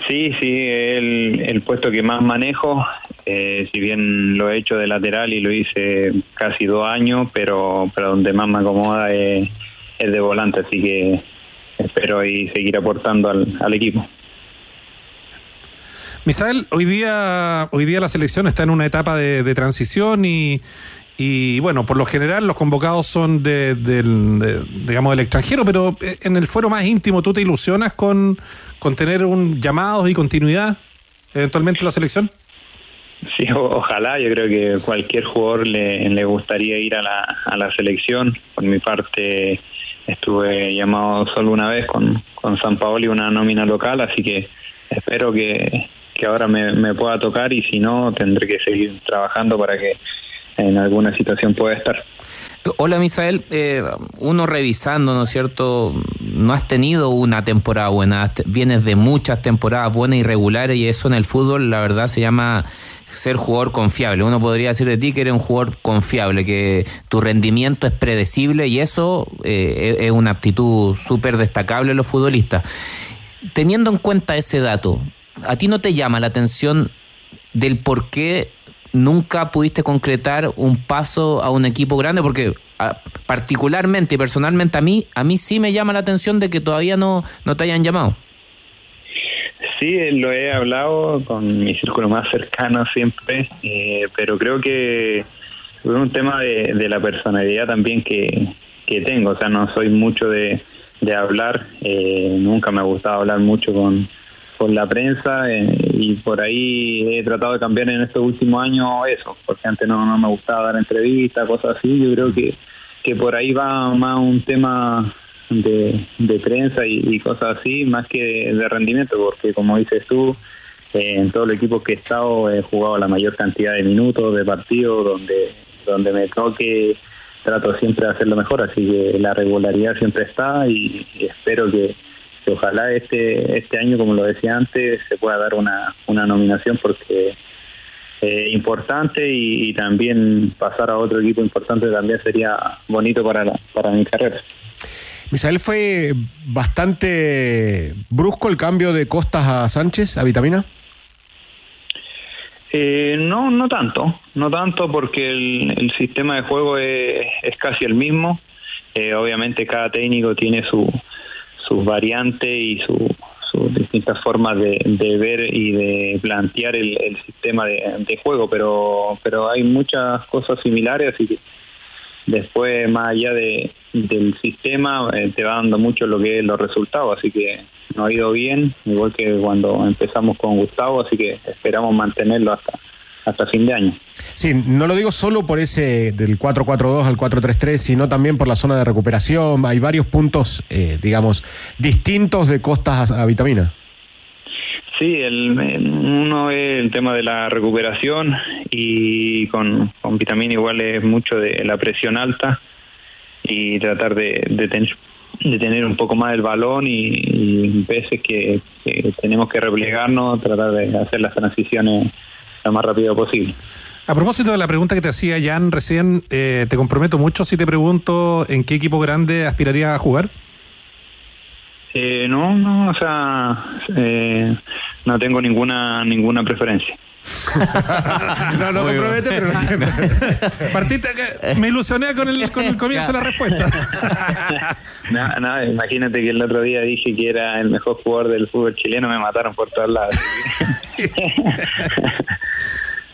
Sí, sí, el, el puesto que más manejo, eh, si bien lo he hecho de lateral y lo hice casi dos años, pero, pero donde más me acomoda es, es de volante, así que espero y seguir aportando al, al equipo. Misael, hoy día, hoy día la selección está en una etapa de, de transición y, y, bueno, por lo general los convocados son de, del, de, digamos del extranjero, pero eh, en el fuero más íntimo, ¿tú te ilusionas con, con tener un llamado y continuidad eventualmente en la selección? Sí, o- ojalá, yo creo que cualquier jugador le, le gustaría ir a la, a la selección. Por mi parte, estuve llamado solo una vez con, con San Paolo y una nómina local, así que espero que, que ahora me, me pueda tocar y si no, tendré que seguir trabajando para que en alguna situación pueda estar. Hola Misael, eh, uno revisando, ¿no es cierto? No has tenido una temporada buena, vienes de muchas temporadas buenas y regulares y eso en el fútbol la verdad se llama ser jugador confiable. Uno podría decir de ti que eres un jugador confiable, que tu rendimiento es predecible y eso eh, es una aptitud súper destacable en los futbolistas. Teniendo en cuenta ese dato, ¿a ti no te llama la atención del por qué nunca pudiste concretar un paso a un equipo grande? Porque particularmente y personalmente a mí, a mí sí me llama la atención de que todavía no, no te hayan llamado. Sí, lo he hablado con mi círculo más cercano siempre, eh, pero creo que es un tema de, de la personalidad también que, que tengo. O sea, no soy mucho de, de hablar, eh, nunca me ha gustado hablar mucho con, con la prensa eh, y por ahí he tratado de cambiar en estos últimos años eso, porque antes no, no me gustaba dar entrevistas, cosas así. Yo creo que, que por ahí va más un tema de, de prensa y, cosas así, más que de, rendimiento, porque como dices tú, eh, en todos los equipos que he estado he jugado la mayor cantidad de minutos de partidos, donde donde me toque trato siempre de hacerlo mejor, así que la regularidad siempre está y, espero que, que ojalá este este año, como lo decía antes, se pueda dar una, una nominación porque eh, importante y, y también pasar a otro equipo importante también sería bonito para, la- para mi carrera. Misael, ¿fue bastante brusco el cambio de Costas a Sánchez, a Vitamina? Eh, no, no tanto, no tanto porque el, el sistema de juego es, casi el mismo. Eh, obviamente cada técnico tiene su, sus variantes y su- sus distintas formas de, ver y de plantear el, el sistema de, de juego, pero, pero hay muchas cosas similares, así que después más allá de, del sistema eh, te va dando mucho lo que es los resultados, así que nos ha ido bien, igual que cuando empezamos con Gustavo, así que esperamos mantenerlo hasta, hasta fin de año. Sí, no lo digo solo por ese del 4-4-2 al 4-3-3, sino también por la zona de recuperación. Hay varios puntos, eh, digamos, distintos de Costas a, a Vitamina. Sí, el, uno es el tema de la recuperación y con, con vitamina igual es mucho de la presión alta y tratar de, de de tener un poco más el balón y, y veces que, que tenemos que replegarnos, tratar de hacer las transiciones lo más rápido posible. A propósito de la pregunta que te hacía Jan recién, eh, te comprometo mucho si te pregunto en qué equipo grande aspiraría a jugar. Eh, no, no, o sea, eh, no tengo ninguna ninguna preferencia. no, no compromete, pero no tiene Partiste que me ilusioné con el, con el comienzo de la respuesta. Imagínate que el otro día dije que era el mejor jugador del fútbol chileno, me mataron por todos lados.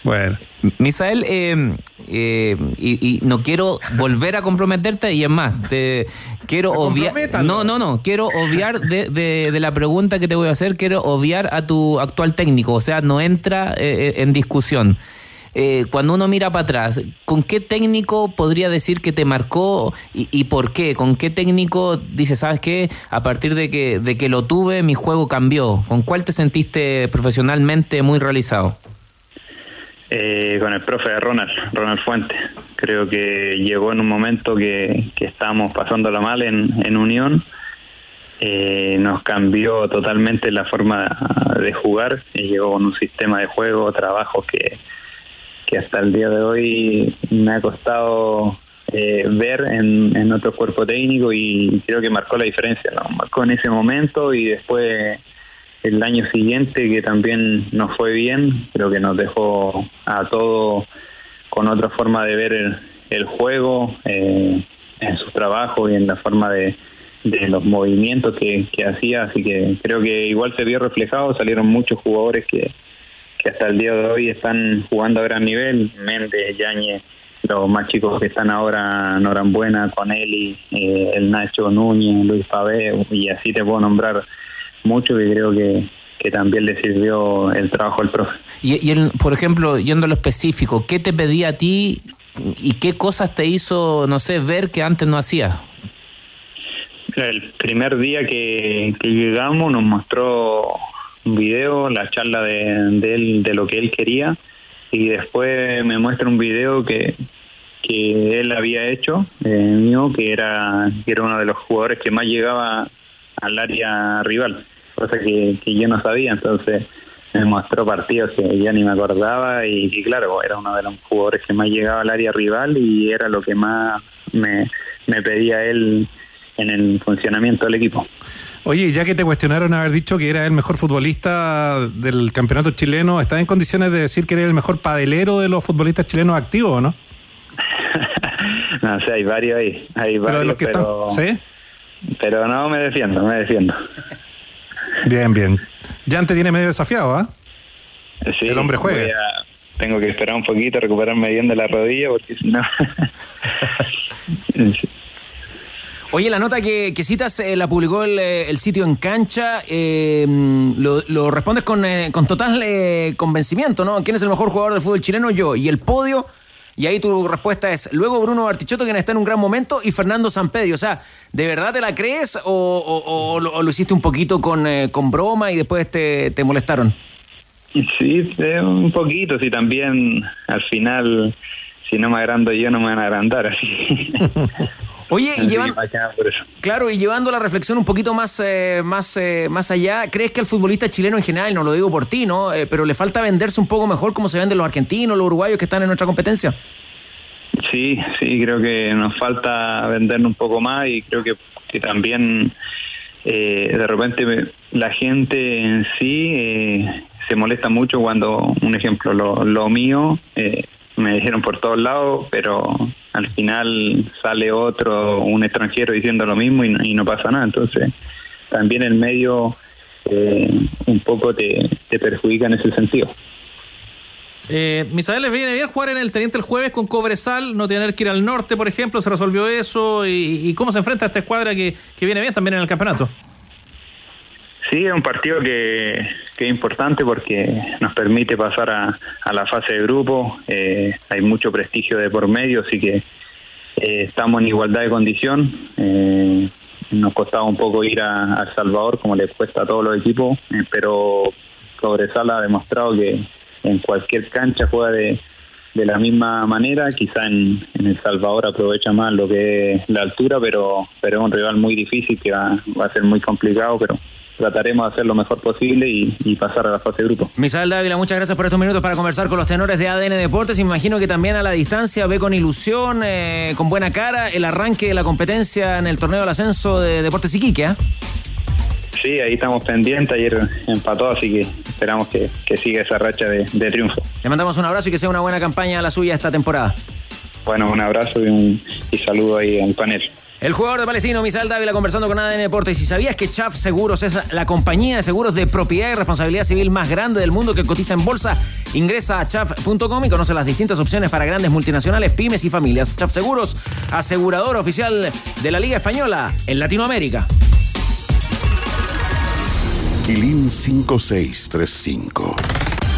Bueno. Misael, eh, eh, y, y no quiero volver a comprometerte y es más, te quiero obviar. No, no, no, quiero obviar de, de- de la pregunta que te voy a hacer, quiero obviar a tu actual técnico, o sea, no entra eh, en discusión. Eh, cuando uno mira para atrás, ¿con qué técnico podría decir que te marcó y, y por qué? ¿Con qué técnico dice, sabes qué? A partir de que, de que lo tuve, mi juego cambió. ¿Con cuál te sentiste profesionalmente muy realizado? Eh, con el profe Ronald, Ronald Fuente. Creo que llegó en un momento que, que estábamos pasándola mal en, en Unión. Eh, nos cambió totalmente la forma de jugar. Eh, llegó con un sistema de juego, trabajos que, que hasta el día de hoy me ha costado eh, ver en, en otro cuerpo técnico y creo que marcó la diferencia. ¿no? Marcó en ese momento y después el año siguiente que también nos fue bien, creo que nos dejó a todos con otra forma de ver el, el juego, eh, en su trabajo y en la forma de, de los movimientos que, hacía, así que creo que igual se vio reflejado, salieron muchos jugadores que, que hasta el día de hoy están jugando a gran nivel, Méndez, Yañez, los más chicos que están ahora, Norambuena, Conelli, eh, el Nacho Núñez, Luis Pavé, y así te puedo nombrar mucho que creo que, que también le sirvió el trabajo al profe. Y, y él, por ejemplo, yendo a lo específico, ¿qué te pedía a ti y qué cosas te hizo, no sé, ver que antes no hacías? El primer día que, que llegamos nos mostró un video, la charla de, de él, de lo que él quería, y después me muestra un video que, que él había hecho, eh, mío, que era, que era uno de los jugadores que más llegaba al área rival, cosa que, que yo no sabía, entonces me mostró partidos que ya ni me acordaba y, y claro, era uno de los jugadores que más llegaba al área rival y era lo que más me, me pedía él en el funcionamiento del equipo. Oye, ya que te cuestionaron haber dicho que era el mejor futbolista del campeonato chileno, ¿estás en condiciones de decir que eres el mejor padelero de los futbolistas chilenos activos o no? No sé, hay varios ahí, hay varios, Pero de los que pero, están, ¿sí? pero no, me defiendo, me defiendo. Bien, bien. Jan te tiene medio desafiado, ¿ah? Sí, El hombre juega. a- tengo que esperar un poquito, recuperarme bien de la rodilla, porque si no... Oye, la nota que, que citas eh, la publicó el, eh, el sitio en cancha. eh, lo, lo respondes con, eh, con total eh, convencimiento, ¿no? ¿Quién es el mejor jugador del fútbol chileno? Yo. Y el podio. Y ahí tu respuesta es luego Bruno Bartichotto, quien está en un gran momento, y Fernando Sampedri. O sea, ¿de verdad te la crees o, o- o lo, o lo hiciste un poquito con, eh, con broma y después te, te molestaron? Sí, un poquito, sí, también al final si no me agrando yo, no me van a agrandar, así. Oye, y Así llevan- que bacán por eso. Claro, y llevando la reflexión un poquito más, eh, más, eh, más allá, ¿crees que al futbolista chileno en general, no lo digo por ti, ¿no? Eh, pero le falta venderse un poco mejor como se venden los argentinos, los uruguayos que están en nuestra competencia? Sí, sí, creo que nos falta vendernos un poco más y creo que, que también eh, de repente la gente en sí eh, se molesta mucho cuando, un ejemplo, lo, lo mío eh, me dijeron por todos lados, pero al final sale otro, un extranjero diciendo lo mismo y no, pasa nada. Entonces, también el medio eh, un poco te, perjudica en ese sentido. Eh, Misael les viene bien jugar en el Teniente el jueves con Cobresal, no tener que ir al norte, por ejemplo, se resolvió eso. ¿Y, y cómo se enfrenta a esta escuadra que, que viene bien también en el campeonato? Sí, es un partido que, que es importante porque nos permite pasar a, a la fase de grupo. Eh, hay mucho prestigio de por medio, así que eh, estamos en igualdad de condición. Eh, nos costaba un poco ir a, a El Salvador, como les cuesta a todos los equipos, eh, pero Cobresal ha demostrado que en cualquier cancha juega de, de la misma manera. Quizá en, en El Salvador aprovecha más lo que es la altura, pero, pero es un rival muy difícil que va, va a ser muy complicado, pero trataremos de hacer lo mejor posible y, y pasar a la fase de grupo. Misael Dávila, muchas gracias por estos minutos para conversar con los tenores de ADN Deportes. Imagino que también a la distancia ve con ilusión, eh, con buena cara, el arranque de la competencia en el torneo del ascenso de Deportes Iquique. ¿ah? Sí, ahí estamos pendientes. Ayer empató, así que esperamos que, que siga esa racha de, de triunfo. Le mandamos un abrazo y que sea una buena campaña la suya esta temporada. Bueno, un abrazo y un y saludo ahí al panel. El jugador de Palestino, Misael Dávila, conversando con ADN Deportes. Y si sabías que Chaf Seguros es la compañía de seguros de propiedad y responsabilidad civil más grande del mundo que cotiza en bolsa, ingresa a chaf.com y conoce las distintas opciones para grandes multinacionales, pymes y familias. Chaf Seguros, asegurador oficial de la Liga Española en Latinoamérica. Quilín 5635.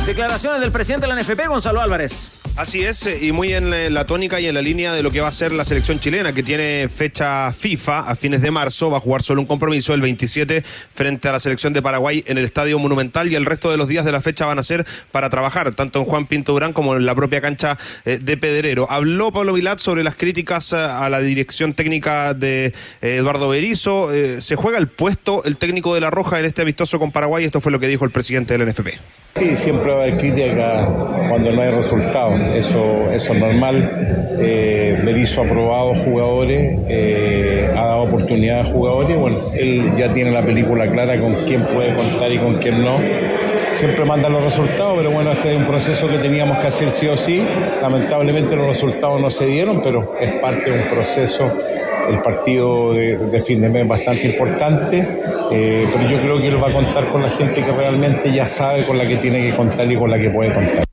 Declaraciones del presidente de la NFP, Gonzalo Álvarez. Así es, eh, y muy en eh, la tónica y en la línea de lo que va a ser la selección chilena, que tiene fecha FIFA a fines de marzo, va a jugar solo un compromiso el 27 frente a la selección de Paraguay en el Estadio Monumental y el resto de los días de la fecha van a ser para trabajar, tanto en Juan Pinto Durán como en la propia cancha eh, de Pedrero. Habló Pablo Vilat sobre las críticas a la dirección técnica de Eduardo Berizzo. Se juega el puesto el técnico de La Roja en este amistoso con Paraguay, esto fue lo que dijo el presidente del NFP. Sí, siempre va a haber crítica cuando no hay resultados, eso, es normal. Eh, Berizzo ha probado jugadores, eh, ha dado oportunidades a jugadores, bueno, él ya tiene la película clara con quién puede contar y con quién no. Siempre manda los resultados, pero bueno, este es un proceso que teníamos que hacer sí o sí. Lamentablemente los resultados no se dieron, pero es parte de un proceso. El partido de, de fin de mes es bastante importante, eh, pero yo creo que él va a contar con la gente que realmente ya sabe con la que tiene que contar y con la que puede contar.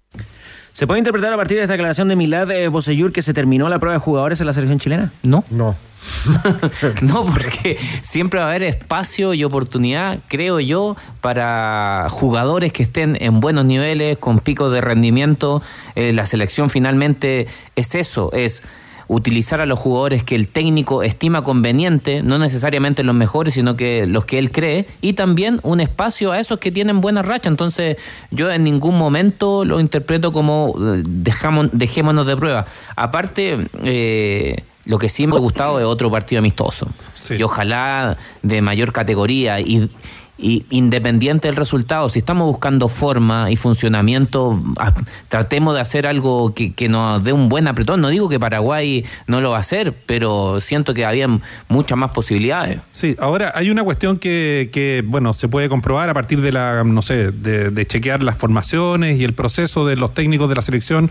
¿Se puede interpretar a partir de esta declaración de Milad eh, Bosellur que se terminó la prueba de jugadores en la selección chilena? No. No. no, porque siempre va a haber espacio y oportunidad, creo yo, para jugadores que estén en buenos niveles, con picos de rendimiento. Eh, la selección finalmente es eso, es utilizar a los jugadores que el técnico estima conveniente, no necesariamente los mejores, sino que los que él cree, y también un espacio a esos que tienen buena racha. Entonces, yo en ningún momento lo interpreto como eh, dejamos, dejémonos de prueba. Aparte, eh, lo que sí me ha gustado es otro partido amistoso. Y ojalá de mayor categoría y, y independiente del resultado, si estamos buscando forma y funcionamiento, ah, tratemos de hacer algo que, que nos dé un buen apretón. No digo que Paraguay no lo va a hacer, pero siento que había muchas más posibilidades. Sí, ahora hay una cuestión que, que, bueno, se puede comprobar a partir de la, no sé, de, de chequear las formaciones y el proceso de los técnicos de la selección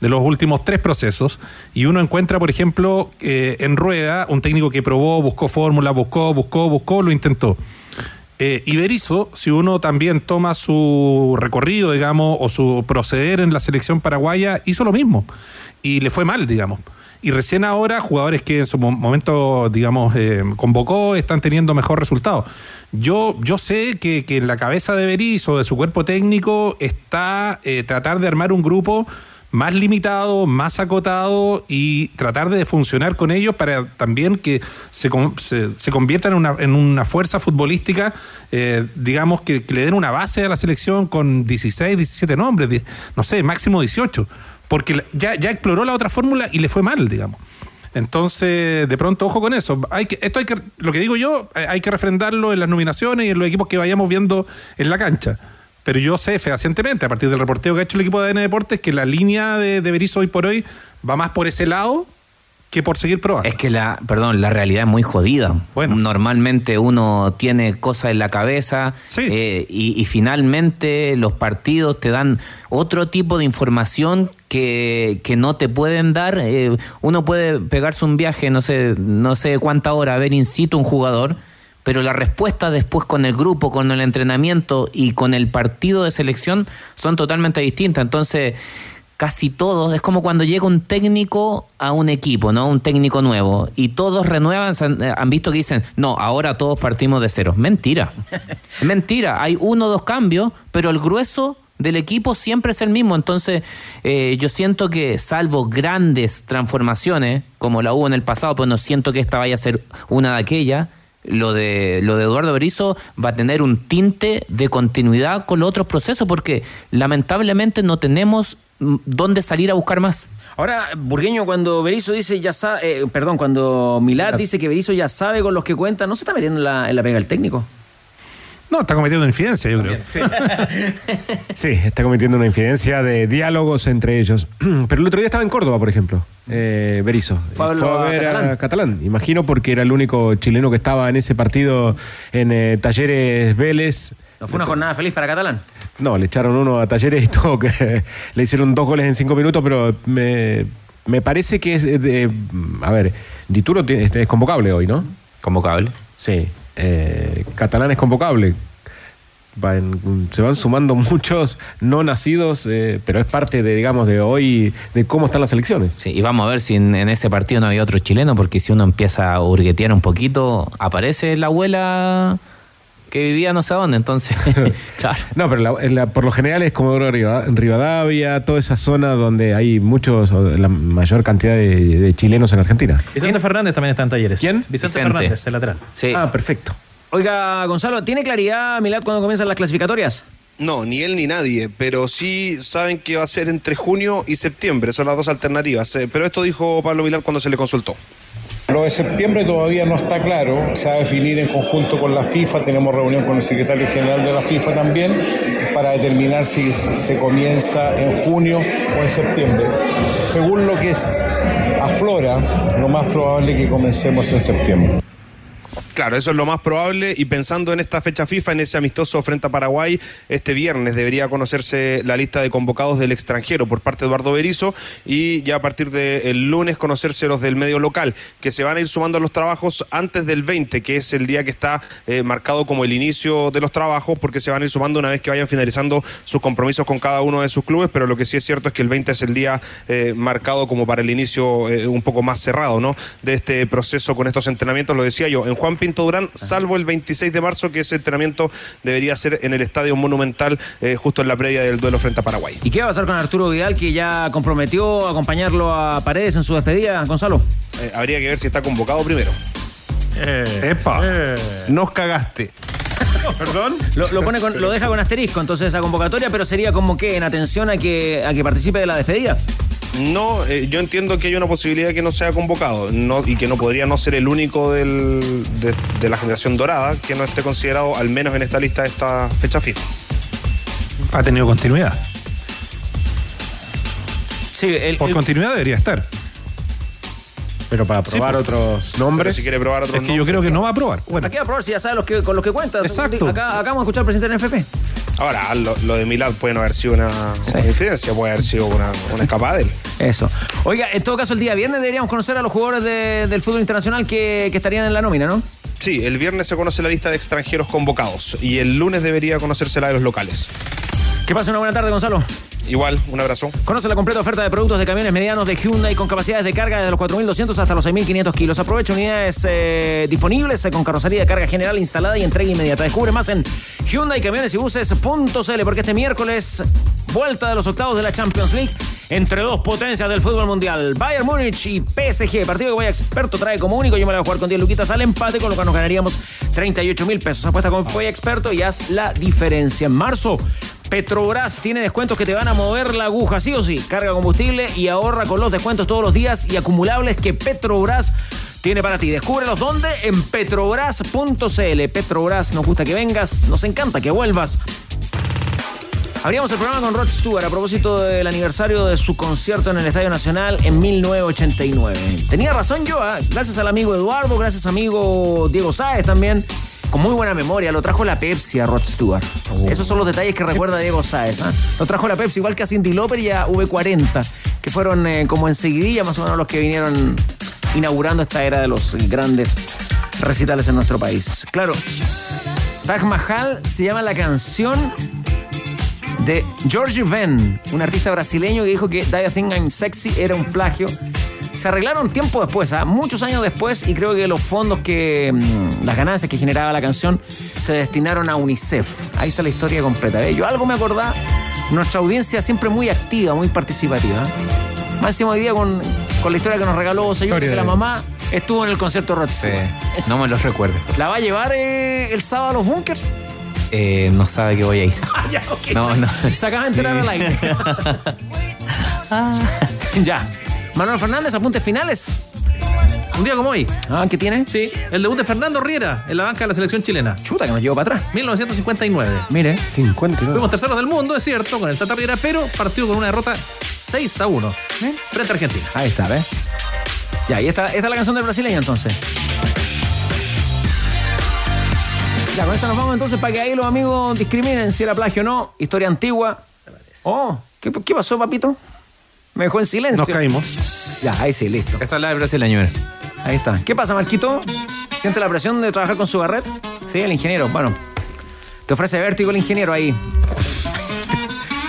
de los últimos tres procesos y uno encuentra, por ejemplo, eh, en Rueda, un técnico que probó, buscó fórmula, buscó, buscó, buscó, lo intentó. Eh, Iberizo, si uno también toma su recorrido, digamos, o su proceder en la selección paraguaya, hizo lo mismo y le fue mal, digamos. Y recién ahora, jugadores que en su mo- momento, digamos, eh, convocó, están teniendo mejor resultado. Yo, yo sé que, que en la cabeza de Berizzo, de su cuerpo técnico, está eh, tratar de armar un grupo más limitado, más acotado y tratar de funcionar con ellos para también que se, se, se conviertan en una, en una fuerza futbolística, eh, digamos, que, que le den una base a la selección con 16, 17 nombres, no sé, máximo 18. porque ya, ya exploró la otra fórmula y le fue mal, digamos. Entonces, de pronto, ojo con eso. Hay que, esto hay que, lo que digo yo, eh, hay que refrendarlo en las nominaciones y en los equipos que vayamos viendo en la cancha. Pero yo sé fehacientemente, a partir del reporteo que ha hecho el equipo de ADN Deportes, que la línea de, de Berizzo hoy por hoy va más por ese lado que por seguir probando. Es que la, perdón, la realidad es muy jodida. Normalmente uno tiene cosas en la cabeza eh, y, y finalmente los partidos te dan otro tipo de información que, que no te pueden dar. Eh, uno puede pegarse un viaje, no sé, no sé cuánta hora, a ver in situ un jugador, pero la respuesta después con el grupo, con el entrenamiento y con el partido de selección son totalmente distintas. Entonces, casi todos, es como cuando llega un técnico a un equipo, ¿no? Un técnico nuevo, y todos renuevan, han, eh, han visto que dicen, no, ahora todos partimos de cero. Mentira. Mentira. Hay uno o dos cambios, pero el grueso del equipo siempre es el mismo. Entonces, eh, yo siento que, salvo grandes transformaciones, como la hubo en el pasado, pues no siento que esta vaya a ser una de aquellas. Lo de, lo de Eduardo Berizzo va a tener un tinte de continuidad con los otros procesos, porque lamentablemente no tenemos mm, dónde salir a buscar más. Ahora, Burgueño, cuando Berizzo dice ya sabe, eh, perdón, cuando Milad dice que Berizzo ya sabe con los que cuenta, ¿no se está metiendo en la, en la pega del técnico? No, está cometiendo una infidencia, yo creo. Sí, está cometiendo una infidencia de diálogos entre ellos. Pero el otro día estaba en Córdoba, por ejemplo, eh, Berizzo. Fue a ver a Catalán. Catalán. Imagino porque era el único chileno que estaba en ese partido en eh, Talleres Vélez. ¿No fue una jornada feliz para Catalán? No, le echaron uno a Talleres y todo, que le hicieron dos goles en cinco minutos, pero me, me parece que es de, a ver, Dituro es convocable hoy, ¿no? Convocable. Sí. Eh, Catalán es convocable. Se van sumando muchos no nacidos, eh, pero es parte de, digamos, de hoy, de cómo están las elecciones. Sí, y vamos a ver si en, en ese partido no había otro chileno, porque si uno empieza a hurguetear un poquito, aparece la abuela que vivía no sé dónde, entonces, claro. No, pero la- en la- por lo general es Comodoro Riva- Rivadavia, toda esa zona donde hay muchos, la mayor cantidad de, de chilenos en Argentina. Vicente Fernández también está en talleres. ¿Quién? Vicente, Vicente. Fernández, el lateral. Ah, perfecto. Oiga, Gonzalo, ¿tiene claridad Milad cuando comienzan las clasificatorias? No, ni él ni nadie, pero sí saben que va a ser entre junio y septiembre, son las dos alternativas. eh, Pero esto dijo Pablo Milad cuando se le consultó. Lo de septiembre todavía no está claro, se va a definir en conjunto con la FIFA, tenemos reunión con el secretario general de la FIFA también para determinar si se comienza en junio o en septiembre. Según lo que es aflora, lo más probable es que comencemos en septiembre. Claro, eso es lo más probable y pensando en esta fecha FIFA, en ese amistoso frente a Paraguay, este viernes debería conocerse la lista de convocados del extranjero por parte de Eduardo Berizzo y ya a partir del lunes conocerse los del medio local, que se van a ir sumando a los trabajos antes del 20, que es el día que está eh, marcado como el inicio de los trabajos, porque se van a ir sumando una vez que vayan finalizando sus compromisos con cada uno de sus clubes, pero lo que sí es cierto es que el 20 es el día eh, marcado como para el inicio eh, un poco más cerrado, ¿no? De este proceso con estos entrenamientos, lo decía yo, en Juan Pinto Durán, salvo el 26 de marzo, que ese entrenamiento debería ser en el Estadio Monumental, eh, justo en la previa del duelo frente a Paraguay. ¿Y qué va a pasar con Arturo Vidal, que ya comprometió acompañarlo a Paredes en su despedida, Gonzalo? Eh, habría que ver si está convocado primero. ¡Epa! Nos cagaste. ¿Perdón? Lo, lo pone con- lo deja con asterisco entonces esa convocatoria, pero sería como que en atención a que, a que participe de la despedida. No, eh, yo entiendo que hay una posibilidad que no sea convocado no, y que no podría no ser el único del- de, de la generación dorada que no esté considerado, al menos en esta lista, de esta fecha FIFA. Ha tenido continuidad. Sí, el, Por continuidad debería estar. Pero para probar otros nombres. si quiere probar otros Es que yo creo que no va a probar. Bueno, ¿Para qué va a probar si ya sabe los que, con los que cuenta? Exacto. Acá, acá vamos a escuchar al presidente del NFP. Ahora, lo, lo de Milad puede no haber sido una, una infidencia, puede haber sido una, una escapada de él. Eso. Oiga, en todo caso, el día viernes deberíamos conocer a los jugadores de- del fútbol internacional que, que estarían en la nómina, ¿no? Sí, el viernes se conoce la lista de extranjeros convocados y el lunes debería conocerse la de los locales. Que pase una buena tarde, Gonzalo. Igual, un abrazo. Conoce la completa oferta de productos de camiones medianos de Hyundai con capacidades de carga desde los 4.200 hasta los 6.500 kilos. Aprovecha unidades eh, disponibles eh, con carrocería de carga general instalada y entrega inmediata. Descubre más en Hyundai Camiones y Buses.cl porque este miércoles vuelta de los octavos de la Champions League entre dos potencias del fútbol mundial. Bayern Múnich y PSG. Partido que Voy Experto trae como único. Yo me la voy a jugar con 10 luquitas al empate, con lo que nos ganaríamos 38 mil pesos. Apuesta con Voy Experto y haz la diferencia. En marzo Petrobras tiene descuentos que te van a mover la aguja, sí o sí. Carga combustible y ahorra con los descuentos todos los días y acumulables que Petrobras tiene para ti. Descúbrelos dónde en petrobras.cl. Petrobras, nos gusta que vengas, nos encanta que vuelvas. Abríamos el programa con Rod Stewart a propósito del aniversario de su concierto en el Estadio Nacional en 1989. Tenía razón yo, ¿ah? gracias al amigo Eduardo, gracias amigo Diego Sáez también. Con muy buena memoria, lo trajo la Pepsi a Rod Stewart. Esos son los detalles que recuerda Diego Sáez. ¿ah? Lo trajo la Pepsi, igual que a Cindy Lauper y a V40, que fueron eh, como enseguidilla más o menos los que vinieron inaugurando esta era de los grandes recitales en nuestro país. Claro, Taj Mahal se llama la canción de George Ben, un artista brasileño que dijo que Die I Think I'm Sexy era un plagio. Se arreglaron tiempo después, ¿ah? muchos años después, y creo que los fondos que. mm, las ganancias que generaba la canción se destinaron a UNICEF. Ahí está la historia completa. ¿eh? Yo algo me acordaba, nuestra audiencia siempre muy activa, muy participativa. Máximo hoy día con, con la historia que nos regaló Historia que la mamá estuvo en el concierto Rod Sí, Stewart. no me los recuerdo. ¿La va a llevar eh, el sábado a los bunkers? Eh, no sabe que voy a ir. ya. No, no. Se acaba de enterar al aire. ya. Manuel Fernández, apuntes finales. Un día como hoy. Ah, ¿qué tiene? Sí, el debut de Fernando Riera en la banca de la selección chilena. Chuta, que nos llevó para atrás. 1959. Mire. 59. Fuimos terceros del mundo, es cierto, con el Tata Riera, pero partió con una derrota 6 a 1 frente a Argentina. Ahí está, ¿ves? Ya, y esta, esta es la canción del brasileño entonces. Ya, con esta nos vamos entonces para que ahí los amigos discriminen si era plagio o no. Historia antigua. Oh, ¿qué, qué pasó, papito? Me dejó en silencio. Nos caímos. Ya, ahí sí, listo. Esa es la de brasileño. mira. Ahí está. ¿Qué pasa, Marquito? ¿Siente la presión de trabajar con su barret? Sí, el ingeniero. Bueno, te ofrece vértigo el ingeniero ahí.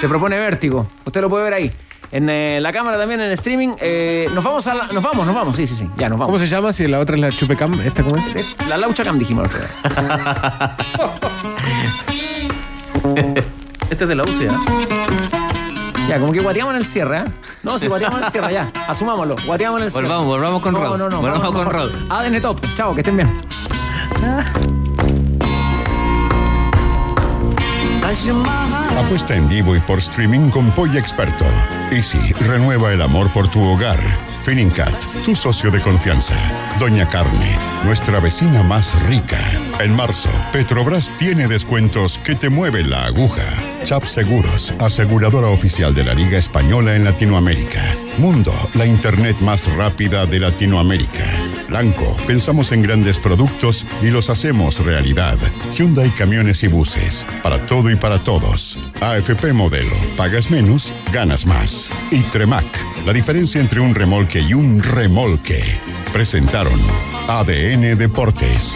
Te propone vértigo. Usted lo puede ver ahí. En eh, la cámara también, en streaming. Eh, nos vamos a la- Nos vamos, nos vamos. Sí, sí, sí. Ya, nos vamos. ¿Cómo se llama? Si la otra es la Chupecam, ¿esta cómo es? La Laucha Cam dijimos. Este es de la UCA. Ya, como que guateamos en el cierre, ¿eh? No, si guateamos en el cierre, ya. Asumámoslo. Guateamos en el cierre. Volvamos, volvamos con no, Rod. No, no, Volvamos vamos con mejor. Rod. ADN Top. Chao, que estén bien. Apuesta en vivo y por streaming con Polla Experto. Easy, renueva el amor por tu hogar. Finincat, tu socio de confianza. Doña Carne, nuestra vecina más rica. En marzo, Petrobras tiene descuentos que te mueven la aguja. Chap Seguros, aseguradora oficial de la Liga Española en Latinoamérica. Mundo, la internet más rápida de Latinoamérica. Blanco, pensamos en grandes productos y los hacemos realidad. Hyundai Camiones y Buses, para todo y para todos. AFP Modelo, pagas menos, ganas más. Y Tremac, la diferencia entre un y un remolque. Presentaron ADN Deportes.